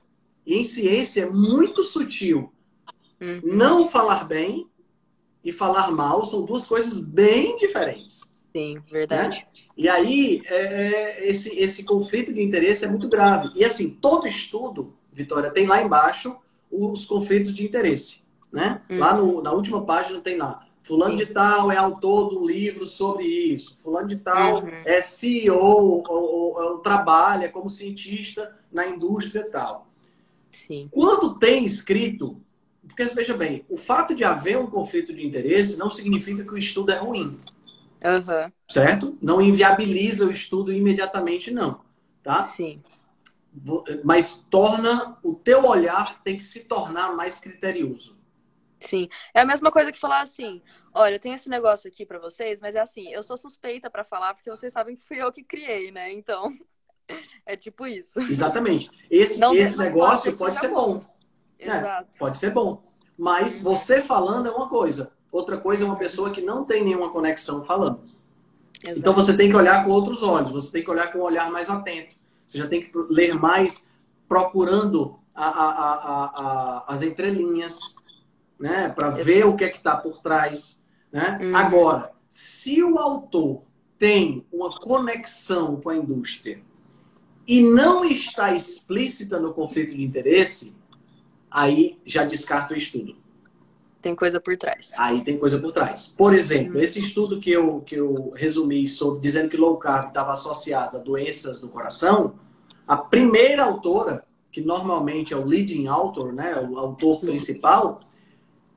E em ciência é muito sutil. Uhum. Não falar bem e falar mal são duas coisas bem diferentes. Sim, verdade. Né? E aí, é, é, esse, esse conflito de interesse é muito grave. E assim, todo estudo, Vitória, tem lá embaixo os conflitos de interesse. Né? Hum. Lá no, na última página tem lá. Fulano Sim. de tal é autor do livro sobre isso. Fulano de tal uhum. é CEO ou, ou, ou, trabalha como cientista na indústria tal. Sim. Quando tem escrito, porque veja bem, o fato de haver um conflito de interesse não significa que o estudo é ruim. Uhum. Certo? Não inviabiliza o estudo imediatamente, não. Tá? Sim. Mas torna o teu olhar tem que se tornar mais criterioso. Sim. É a mesma coisa que falar assim: olha, eu tenho esse negócio aqui para vocês, mas é assim, eu sou suspeita para falar porque vocês sabem que fui eu que criei, né? Então, é tipo isso. Exatamente. Esse, não, esse negócio pode, ser bom. bom. É, Exato. É, pode ser bom. Mas você falando é uma coisa. Outra coisa é uma pessoa que não tem nenhuma conexão falando. Exato. Então você tem que olhar com outros olhos, você tem que olhar com um olhar mais atento. Você já tem que ler mais procurando a, a, a, as entrelinhas, né? Para ver o que é que está por trás. Né? Uhum. Agora, se o autor tem uma conexão com a indústria e não está explícita no conflito de interesse, aí já descarta o estudo. Tem coisa por trás. Aí tem coisa por trás. Por exemplo, uhum. esse estudo que eu, que eu resumi sobre dizendo que low carb estava associado a doenças do coração, a primeira autora, que normalmente é o leading author, né, o autor principal,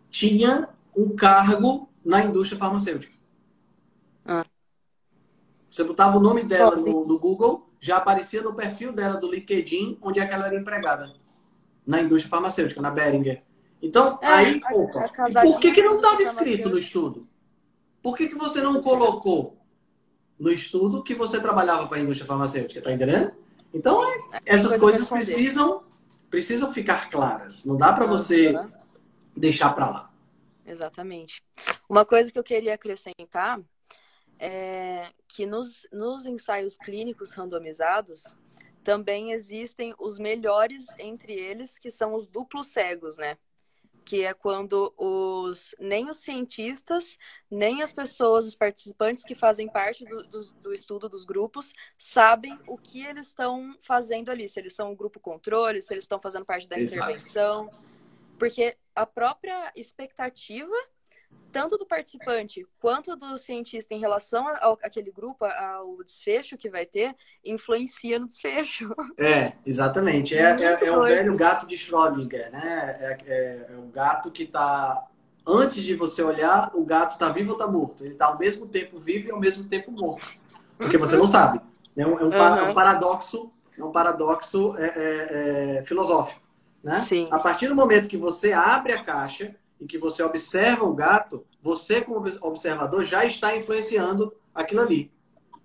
tinha um cargo na indústria farmacêutica. Ah. Você botava o nome dela no, no, Google, já aparecia no perfil dela do LinkedIn, onde é que ela era empregada. Na indústria farmacêutica, na Beringer. Então, é, aí, opa, a por que, que não estava escrito no estudo? Por que, que você não colocou no estudo que você trabalhava para a indústria farmacêutica? Tá entendendo? Então, é, essas coisas precisam, precisam ficar claras. Não dá para você deixar para lá. Exatamente. Uma coisa que eu queria acrescentar é que nos, nos ensaios clínicos randomizados também existem os melhores entre eles, que são os duplos cegos, né? Que é quando os nem os cientistas, nem as pessoas, os participantes que fazem parte do, do, do estudo dos grupos, sabem o que eles estão fazendo ali, se eles são um grupo controle, se eles estão fazendo parte da Exato. intervenção. Porque a própria expectativa, tanto do participante quanto do cientista em relação ao, àquele grupo, ao desfecho que vai ter, influencia no desfecho. É, exatamente. É, é, é o velho gato de Schrödinger, né? É, é, é o gato que está antes de você olhar, o gato está vivo ou está morto. Ele está ao mesmo tempo vivo e ao mesmo tempo morto. Porque você não sabe. É um, é um, uhum. um paradoxo, é um paradoxo é, é, é filosófico. Né? Sim. A partir do momento que você abre a caixa e que você observa o gato, você, como observador, já está influenciando aquilo ali.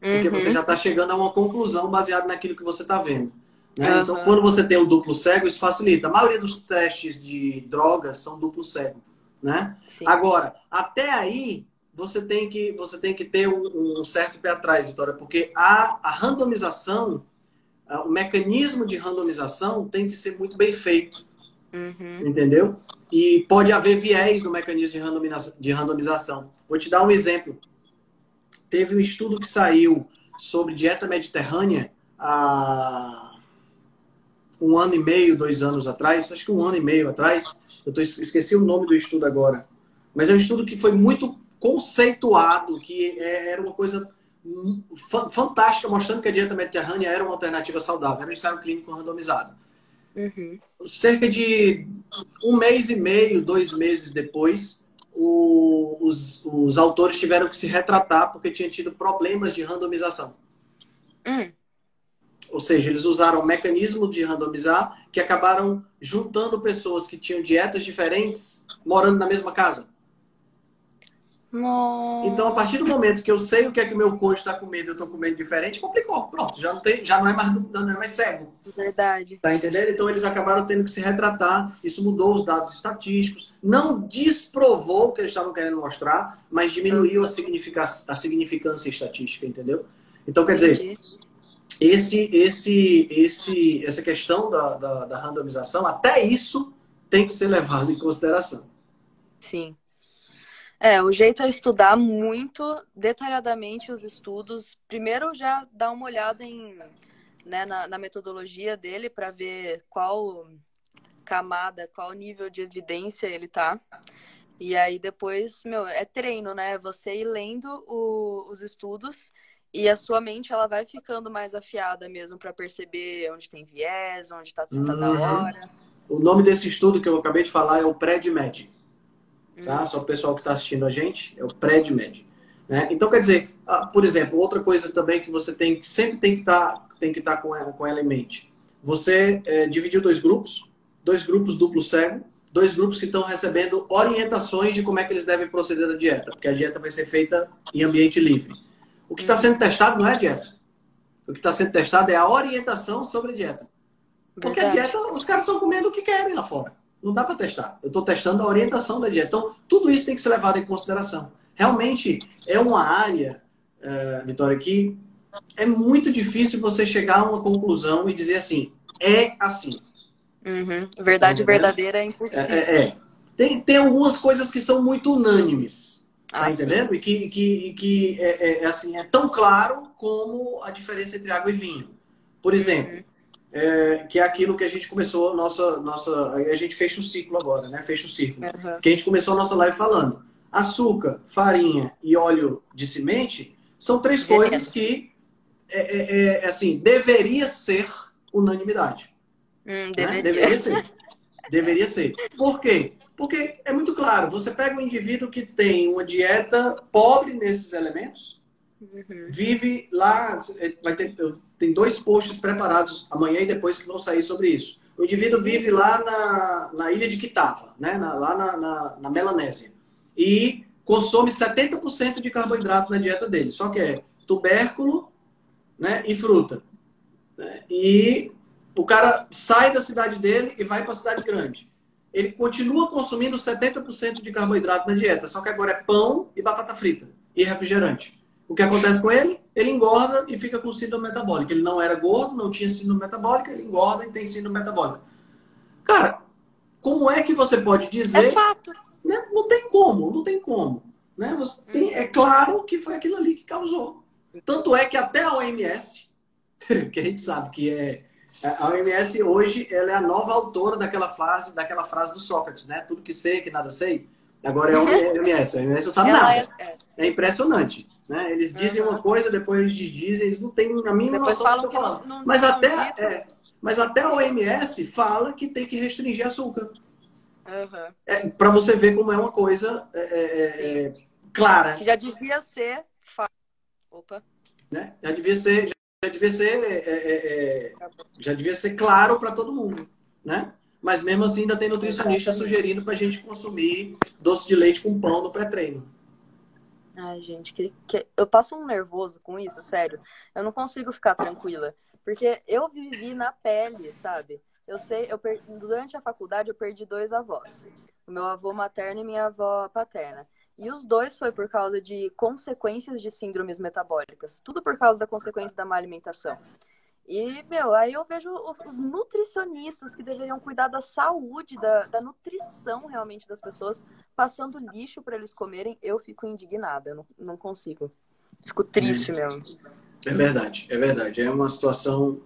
Porque uhum. você já está chegando a uma conclusão baseada naquilo que você está vendo. Né? Uhum. Então, quando você tem o duplo cego, isso facilita. A maioria dos testes de drogas são duplo cego. Né? Agora, até aí, você tem que, você tem que ter um, um certo pé atrás, Vitória, porque a, a randomização o mecanismo de randomização tem que ser muito bem feito. Uhum. Entendeu? E pode haver viés no mecanismo de, randomiza de randomização. Vou te dar um exemplo. Teve um estudo que saiu sobre dieta mediterrânea há um ano e meio, dois anos atrás, acho que um ano e meio atrás. Eu tô, esqueci o nome do estudo agora. Mas é um estudo que foi muito conceituado, que é, era uma coisa fantástica, mostrando que a dieta mediterrânea era uma alternativa saudável. Era um ensaio clínico randomizado. Uhum. Cerca de um mês e meio, dois meses depois, o, os, os, autores tiveram que se retratar porque tinham tido problemas de randomização. Uhum. Ou seja, eles usaram um mecanismo de randomizar que acabaram juntando pessoas que tinham dietas diferentes morando na mesma casa. Nossa. Então, a partir do momento que eu sei o que é que o meu cônjuge está comendo, eu estou comendo diferente, complicou. Pronto, já não, tem, já não é mais não é mais cego. Verdade. Tá entendendo? Então eles acabaram tendo que se retratar. Isso mudou os dados estatísticos. Não desprovou o que eles estavam querendo mostrar, mas diminuiu a, significância, a significância estatística, entendeu? Então, quer dizer, esse, esse, esse, essa questão da, da, da randomização, até isso tem que ser levado em consideração. Sim. É, o jeito é estudar muito detalhadamente os estudos. Primeiro, já dar uma olhada em, né, na, na metodologia dele para ver qual camada, qual nível de evidência ele tá. E aí depois, meu, é treino, né? Você ir lendo o, os estudos e a sua mente ela vai ficando mais afiada mesmo para perceber onde tem viés, onde está tá da uhum. hora. O nome desse estudo que eu acabei de falar é o PREDMED tá? Só o pessoal que está assistindo a gente, é o PREDMED. Né? Então, quer dizer, ah, por exemplo, outra coisa também que você tem sempre tem que estar tá, tem que estar tá com, ela, com ela em mente. Você é, dividiu dois grupos, dois grupos duplo cego, dois grupos que estão recebendo orientações de como é que eles devem proceder na dieta, porque a dieta vai ser feita em ambiente livre. O que está sendo testado não é a dieta. O que está sendo testado é a orientação sobre a dieta. Porque Verdade. a dieta, os caras estão comendo o que querem lá fora. Não dá para testar. Eu estou testando a orientação da dieta. Então, tudo isso tem que ser levado em consideração. Realmente, é uma área, uh, Vitória, que é muito difícil você chegar a uma conclusão e dizer assim, é assim. Uhum. Verdade tá verdadeira é impossível. É, é, é. Tem, tem algumas coisas que são muito unânimes. Tá ah, entendendo? Sim. E que, que, que é, é, é, assim, é tão claro como a diferença entre água e vinho. Por exemplo, uhum é, que é aquilo que a gente começou nossa nossa a gente fecha o ciclo agora, né? Fecha o ciclo. Uhum. Que a gente começou a nossa live falando. Açúcar, farinha e óleo de semente são três coisas que é, é, é, assim deveria ser unanimidade. Hum, né? deveria. Né? deveria ser. Deveria ser. Por quê? Porque é muito claro, você pega um indivíduo que tem uma dieta pobre nesses elementos, Uhum. Vive lá, é, vai ter, tem dois posts preparados amanhã e depois que vão sair sobre isso. O indivíduo vive lá na, na ilha de Kitava, né? Na, lá na, na, na Melanésia. E consome 70% de carboidrato na dieta dele. Só que é tubérculo né? e fruta. Né? E o cara sai da cidade dele e vai para a cidade grande. Ele continua consumindo 70% de carboidrato na dieta, só que agora é pão e batata frita e refrigerante. O que acontece com ele? Ele engorda e fica com síndrome metabólica. Ele não era gordo, não tinha síndrome metabólica, ele engorda e tem síndrome metabólica. Cara, como é que você pode dizer. É fato. Né? Não tem como, não tem como. Né? Você tem, é claro que foi aquilo ali que causou. Tanto é que até a OMS, que a gente sabe que é. A OMS hoje ela é a nova autora daquela frase, daquela frase do Sócrates, né? Tudo que sei, que nada sei. Agora é a OMS. A OMS não sabe nada. É, é impressionante. Né? Eles dizem uhum. uma coisa, depois eles dizem, eles não têm a mínima depois noção falam do que. Não, não, mas, até, é, mas até a OMS fala que tem que restringir açúcar. Uhum. É, Para você ver como é uma coisa é, é, é clara. Que já devia ser. Opa. Né? Já devia ser, já devia ser, é, já devia ser claro para todo mundo, né? Mas mesmo assim ainda tem nutricionista sugerindo para a gente consumir doce de leite com pão no pré-treino. Ai, gente, que, que, eu passo um nervoso com isso, sério. Eu não consigo ficar tranquila. Porque eu vivi na pele, sabe? Eu sei, eu per... durante a faculdade eu perdi dois avós. Meu avô materno e minha avó paterna. E os dois foi por causa de consequências de síndromes metabólicas. Tudo por causa da consequência da má alimentação. E, meu, aí eu vejo os nutricionistas que deveriam cuidar da saúde, da, da nutrição realmente das pessoas, passando lixo para eles comerem. Eu fico indignada, eu não, não consigo. Fico triste é. mesmo. É verdade, é verdade. É uma situação,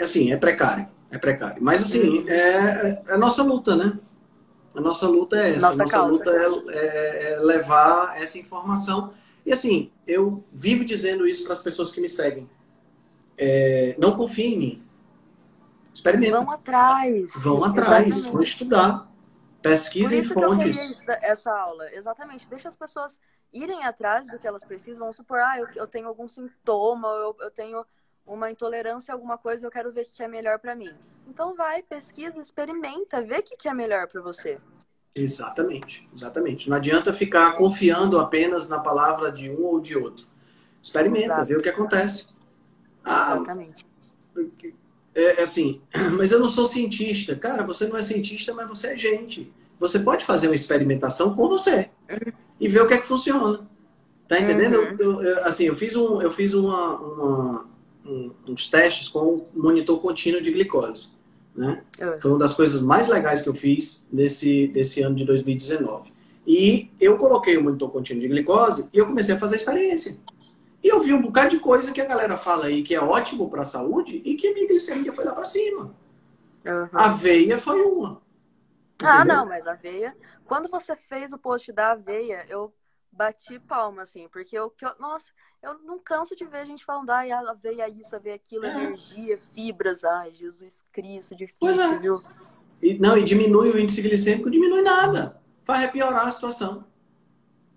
assim, é precário. É precário. Mas, assim, uhum. é, é a nossa luta, né? A nossa luta é essa. Nossa a nossa luta é, é, é levar essa informação. E, assim, eu vivo dizendo isso para as pessoas que me seguem é, não confie em mim. Experimenta. Vão atrás. Vão atrás, Exatamente. vão estudar. Pesquisem fontes. Que eu essa aula. Exatamente. Deixa as pessoas irem atrás do que elas precisam. Vamos supor, ah, eu, eu tenho algum sintoma, eu, eu tenho uma intolerância a alguma coisa, eu quero ver o que é melhor para mim. Então vai, pesquisa, experimenta, vê o que é melhor para você. Exatamente, exatamente. Não adianta ficar confiando apenas na palavra de um ou de outro. Experimenta, Exato. vê o que acontece. Ah, Exatamente. É, é assim, mas eu não sou cientista. Cara, você não é cientista, mas você é gente. Você pode fazer uma experimentação com você e ver o que é que funciona. Tá entendendo? Uhum. Eu, eu, assim, eu fiz, um, eu fiz uma, uma um, uns testes com um monitor contínuo de glicose. Né? Uhum. Foi uma das coisas mais legais que eu fiz nesse, nesse ano de 2019. E eu coloquei o monitor contínuo de glicose e eu comecei a fazer a experiência. E eu vi um bocado de coisa que a galera fala aí que é ótimo para a saúde e que a minha glicemia foi lá para cima. Uhum. A aveia foi uma. Ah, não, mas a aveia. Quando você fez o post da aveia, eu bati palma, assim, porque eu, eu nossa, eu não canso de ver gente falando, ai, aveia isso, aveia aquilo, é. energia, fibras, ai, Jesus Cristo, difícil, pois é. viu? E, não, e diminui o índice glicêmico, diminui nada. Faz é piorar a situação.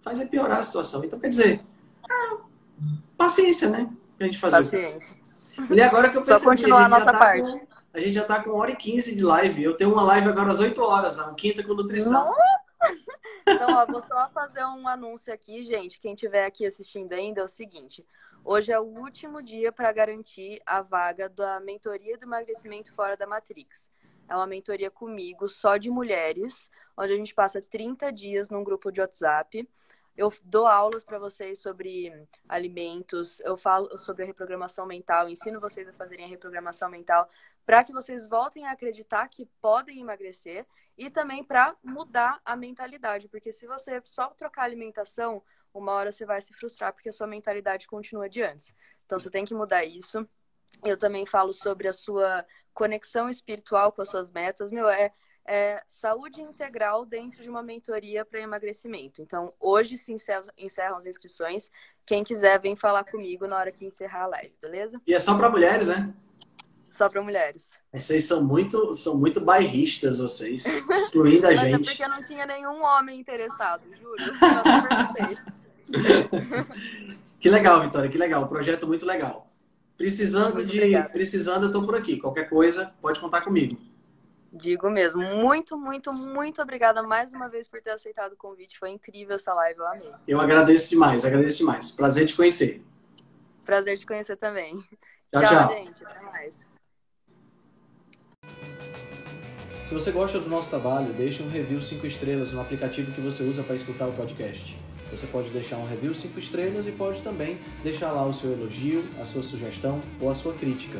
Faz é piorar a situação. Então, quer dizer, ah, paciência, né? A gente fazer. Paciência. E agora que eu percebi, Só continuar a, a nossa tá parte. Com, a gente já tá com 1 hora e 15 de live. Eu tenho uma live agora às 8 horas, a quinta com nutrição. Nossa! Então, ó, vou só fazer um anúncio aqui, gente. Quem estiver aqui assistindo ainda é o seguinte. Hoje é o último dia para garantir a vaga da mentoria do emagrecimento fora da Matrix. É uma mentoria comigo, só de mulheres, onde a gente passa 30 dias num grupo de WhatsApp. Eu dou aulas para vocês sobre alimentos, eu falo sobre a reprogramação mental, ensino vocês a fazerem a reprogramação mental para que vocês voltem a acreditar que podem emagrecer e também para mudar a mentalidade, porque se você só trocar alimentação, uma hora você vai se frustrar porque a sua mentalidade continua de antes. Então você tem que mudar isso. Eu também falo sobre a sua conexão espiritual com as suas metas. Meu, é, é saúde integral dentro de uma mentoria para emagrecimento. Então, hoje se encerram as inscrições. Quem quiser, vem falar comigo na hora que encerrar a live, beleza? E é só para mulheres, né? Só para mulheres. Vocês são muito, são muito bairristas, vocês. Excluindo a Mas gente. É porque não tinha nenhum homem interessado, juro. Eu que legal, Vitória, que legal. Projeto muito legal. Precisando muito de. Obrigada. Precisando, eu tô por aqui. Qualquer coisa, pode contar comigo. Digo mesmo. Muito, muito, muito obrigada mais uma vez por ter aceitado o convite. Foi incrível essa live, eu amei. Eu agradeço demais, agradeço demais. Prazer te conhecer. Prazer te conhecer também. Tchau, tchau. tchau. gente. Até mais. Se você gosta do nosso trabalho, deixe um review 5 estrelas no aplicativo que você usa para escutar o podcast. Você pode deixar um review 5 estrelas e pode também deixar lá o seu elogio, a sua sugestão ou a sua crítica.